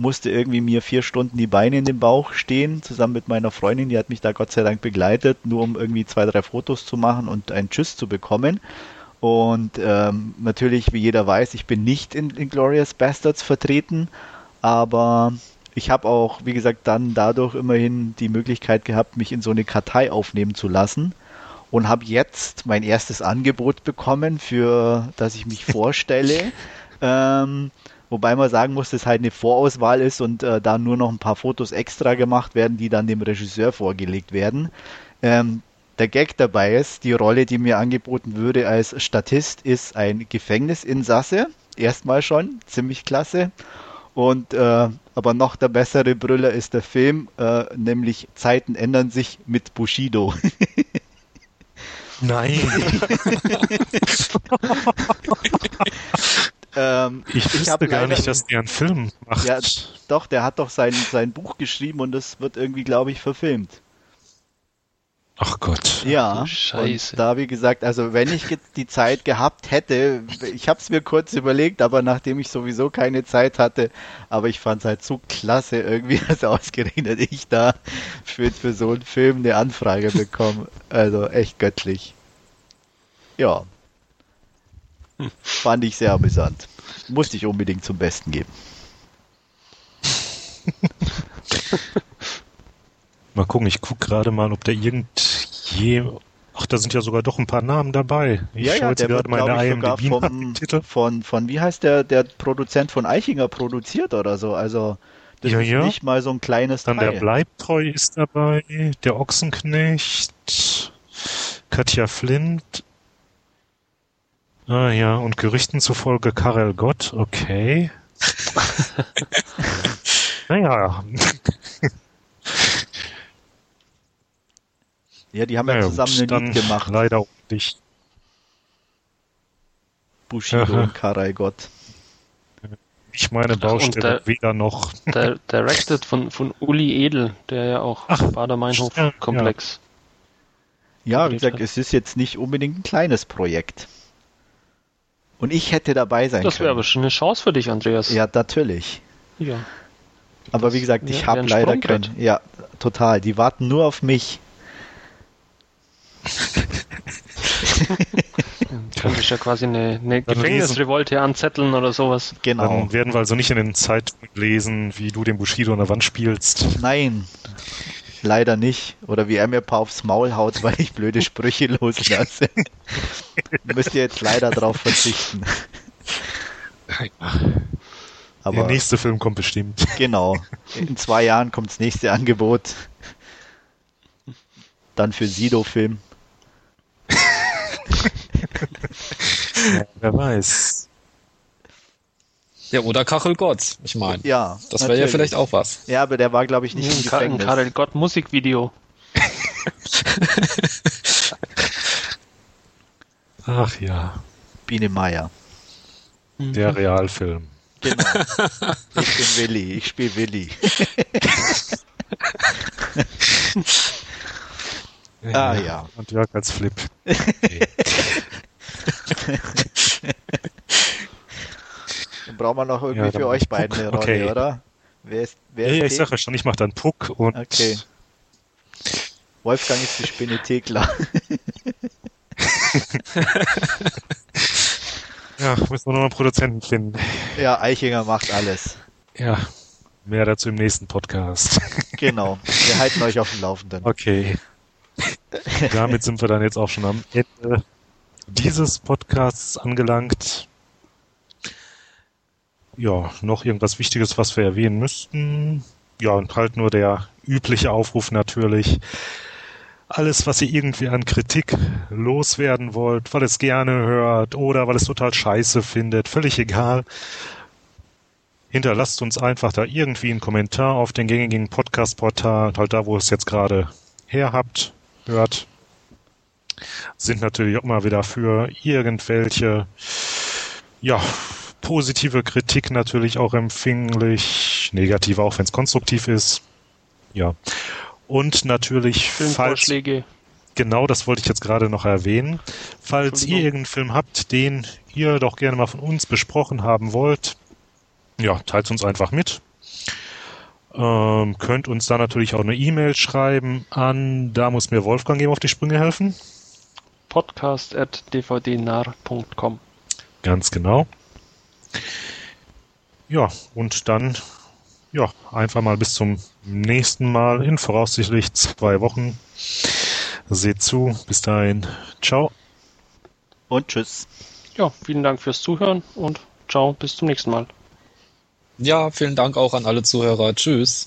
musste irgendwie mir vier Stunden die Beine in den Bauch stehen, zusammen mit meiner Freundin, die hat mich da Gott sei Dank begleitet, nur um irgendwie zwei, drei Fotos zu machen und einen Tschüss zu bekommen. Und ähm, natürlich, wie jeder weiß, ich bin nicht in Glorious Bastards vertreten, aber ich habe auch, wie gesagt, dann dadurch immerhin die Möglichkeit gehabt, mich in so eine Kartei aufnehmen zu lassen und habe jetzt mein erstes Angebot bekommen, für das ich mich vorstelle. ähm, wobei man sagen muss, dass halt eine Vorauswahl ist und äh, da nur noch ein paar Fotos extra gemacht werden, die dann dem Regisseur vorgelegt werden. Ähm, der Gag dabei ist, die Rolle, die mir angeboten würde als Statist, ist ein Gefängnisinsasse. Erstmal schon, ziemlich klasse. Und äh, aber noch der bessere Brüller ist der Film, äh, nämlich Zeiten ändern sich mit Bushido. Nein. ähm, ich wusste hab gar leider- nicht, dass der einen Film macht. Ja, doch, der hat doch sein, sein Buch geschrieben und das wird irgendwie, glaube ich, verfilmt. Ach Gott. Ja, Scheiße. und da wie gesagt, also wenn ich jetzt die Zeit gehabt hätte, ich habe es mir kurz überlegt, aber nachdem ich sowieso keine Zeit hatte, aber ich fand es halt so klasse irgendwie, dass ausgerechnet ich da für, für so einen Film eine Anfrage bekomme. Also echt göttlich. Ja. Fand ich sehr amüsant. Musste ich unbedingt zum Besten geben. Mal gucken, ich gucke gerade mal, ob der irgend je. Ach, da sind ja sogar doch ein paar Namen dabei. Ich ja, schaue ja, jetzt gerade meine glaube ich, sogar IMDb nach vom, dem Titel. von, von, wie heißt der, der Produzent von Eichinger produziert oder so. Also, das Ja, ist ja. nicht mal so ein kleines Dann Teil. der Bleibtreu ist dabei, der Ochsenknecht, Katja Flint. Ah ja, und Gerüchten zufolge Karel Gott, okay. naja, Ja, die haben ja, naja zusammen gut, ein Lied gemacht. leider auch nicht. Bushido Aha. und Karai Gott. Ich meine Baustelle der- weder noch. Der, directed von, von Uli Edel, der ja auch Ach, Bader-Meinhof-Komplex. Ja, wie gedreht gesagt, es ist jetzt nicht unbedingt ein kleines Projekt. Und ich hätte dabei sein Das wäre können. aber schon eine Chance für dich, Andreas. Ja, natürlich. Ja. Aber wie gesagt, ich Ja, habe leider Sprungbrett. kein. Ja, total. Die warten nur auf mich. Könntest ja quasi eine, eine Gefängnisrevolte anzetteln oder sowas. Genau. Dann werden wir also nicht in den Zeitungen lesen, wie du den Bushido an der Wand spielst. Nein, leider nicht. Oder wie er mir ein paar aufs Maul haut, weil ich blöde Sprüche loslasse. Müsst ihr jetzt leider drauf verzichten. der Aber nächste Film kommt bestimmt. genau. In zwei Jahren kommt das nächste Angebot. Dann für Sido-Film. Ja, wer weiß. Ja, oder Kachel Gott. Ich meine, Ja. das wäre ja vielleicht auch was. Ja, aber der war, glaube ich, nicht im Ein, Ka- ein Gefängnis. Karel Gott Musikvideo. Ach ja, Biene Meier. der Realfilm. Genau. Ich bin Willi. Ich spiele Willi. Ah, ja. Und Jörg als Flip. Brauchen wir noch irgendwie Ja, für euch Puck. beiden eine Rolle, Okay. oder? Wer ist, wer Ja, ist ja, ich sage ja schon, ich mache dann Puck und Okay. Wolfgang ist die Spinne Thekla. ja, müssen wir noch einen Produzenten finden. Ja, Eichinger macht alles. Ja, mehr dazu im nächsten Podcast. Genau. Wir halten euch auf dem Laufenden. Okay. Damit sind wir dann jetzt auch schon am Ende dieses Podcasts angelangt. Ja, noch irgendwas Wichtiges, was wir erwähnen müssten. Ja, und halt nur der übliche Aufruf natürlich. Alles, was ihr irgendwie an Kritik loswerden wollt, weil es gerne hört oder weil es total scheiße findet, völlig egal. Hinterlasst uns einfach da irgendwie einen Kommentar auf den gängigen Podcast-Portal, halt da, wo ihr es jetzt gerade her habt, hört. Sind natürlich auch mal wieder für irgendwelche, ja, positive Kritik natürlich auch empfänglich, negative auch, wenn es konstruktiv ist. Ja. Und natürlich, Filmvorschläge. genau das wollte ich jetzt gerade noch erwähnen, falls ihr irgendeinen Film habt, den ihr doch gerne mal von uns besprochen haben wollt, ja, teilt uns einfach mit. Ähm, könnt uns dann natürlich auch eine E-Mail schreiben an, da muss mir Wolfgang eben auf die Sprünge helfen. podcast.dvdnar.com. Ganz genau. Ja, und dann ja, einfach mal bis zum nächsten Mal in voraussichtlich zwei Wochen. Seht zu. Bis dahin. Ciao. Und tschüss. Ja, vielen Dank fürs Zuhören und ciao, bis zum nächsten Mal. Ja, vielen Dank auch an alle Zuhörer. Tschüss.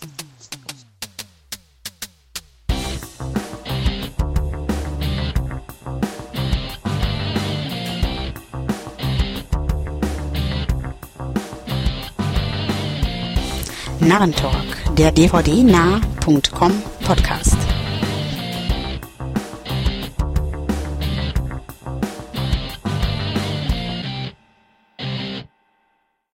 Narrentalk, der dvdnah.com Podcast.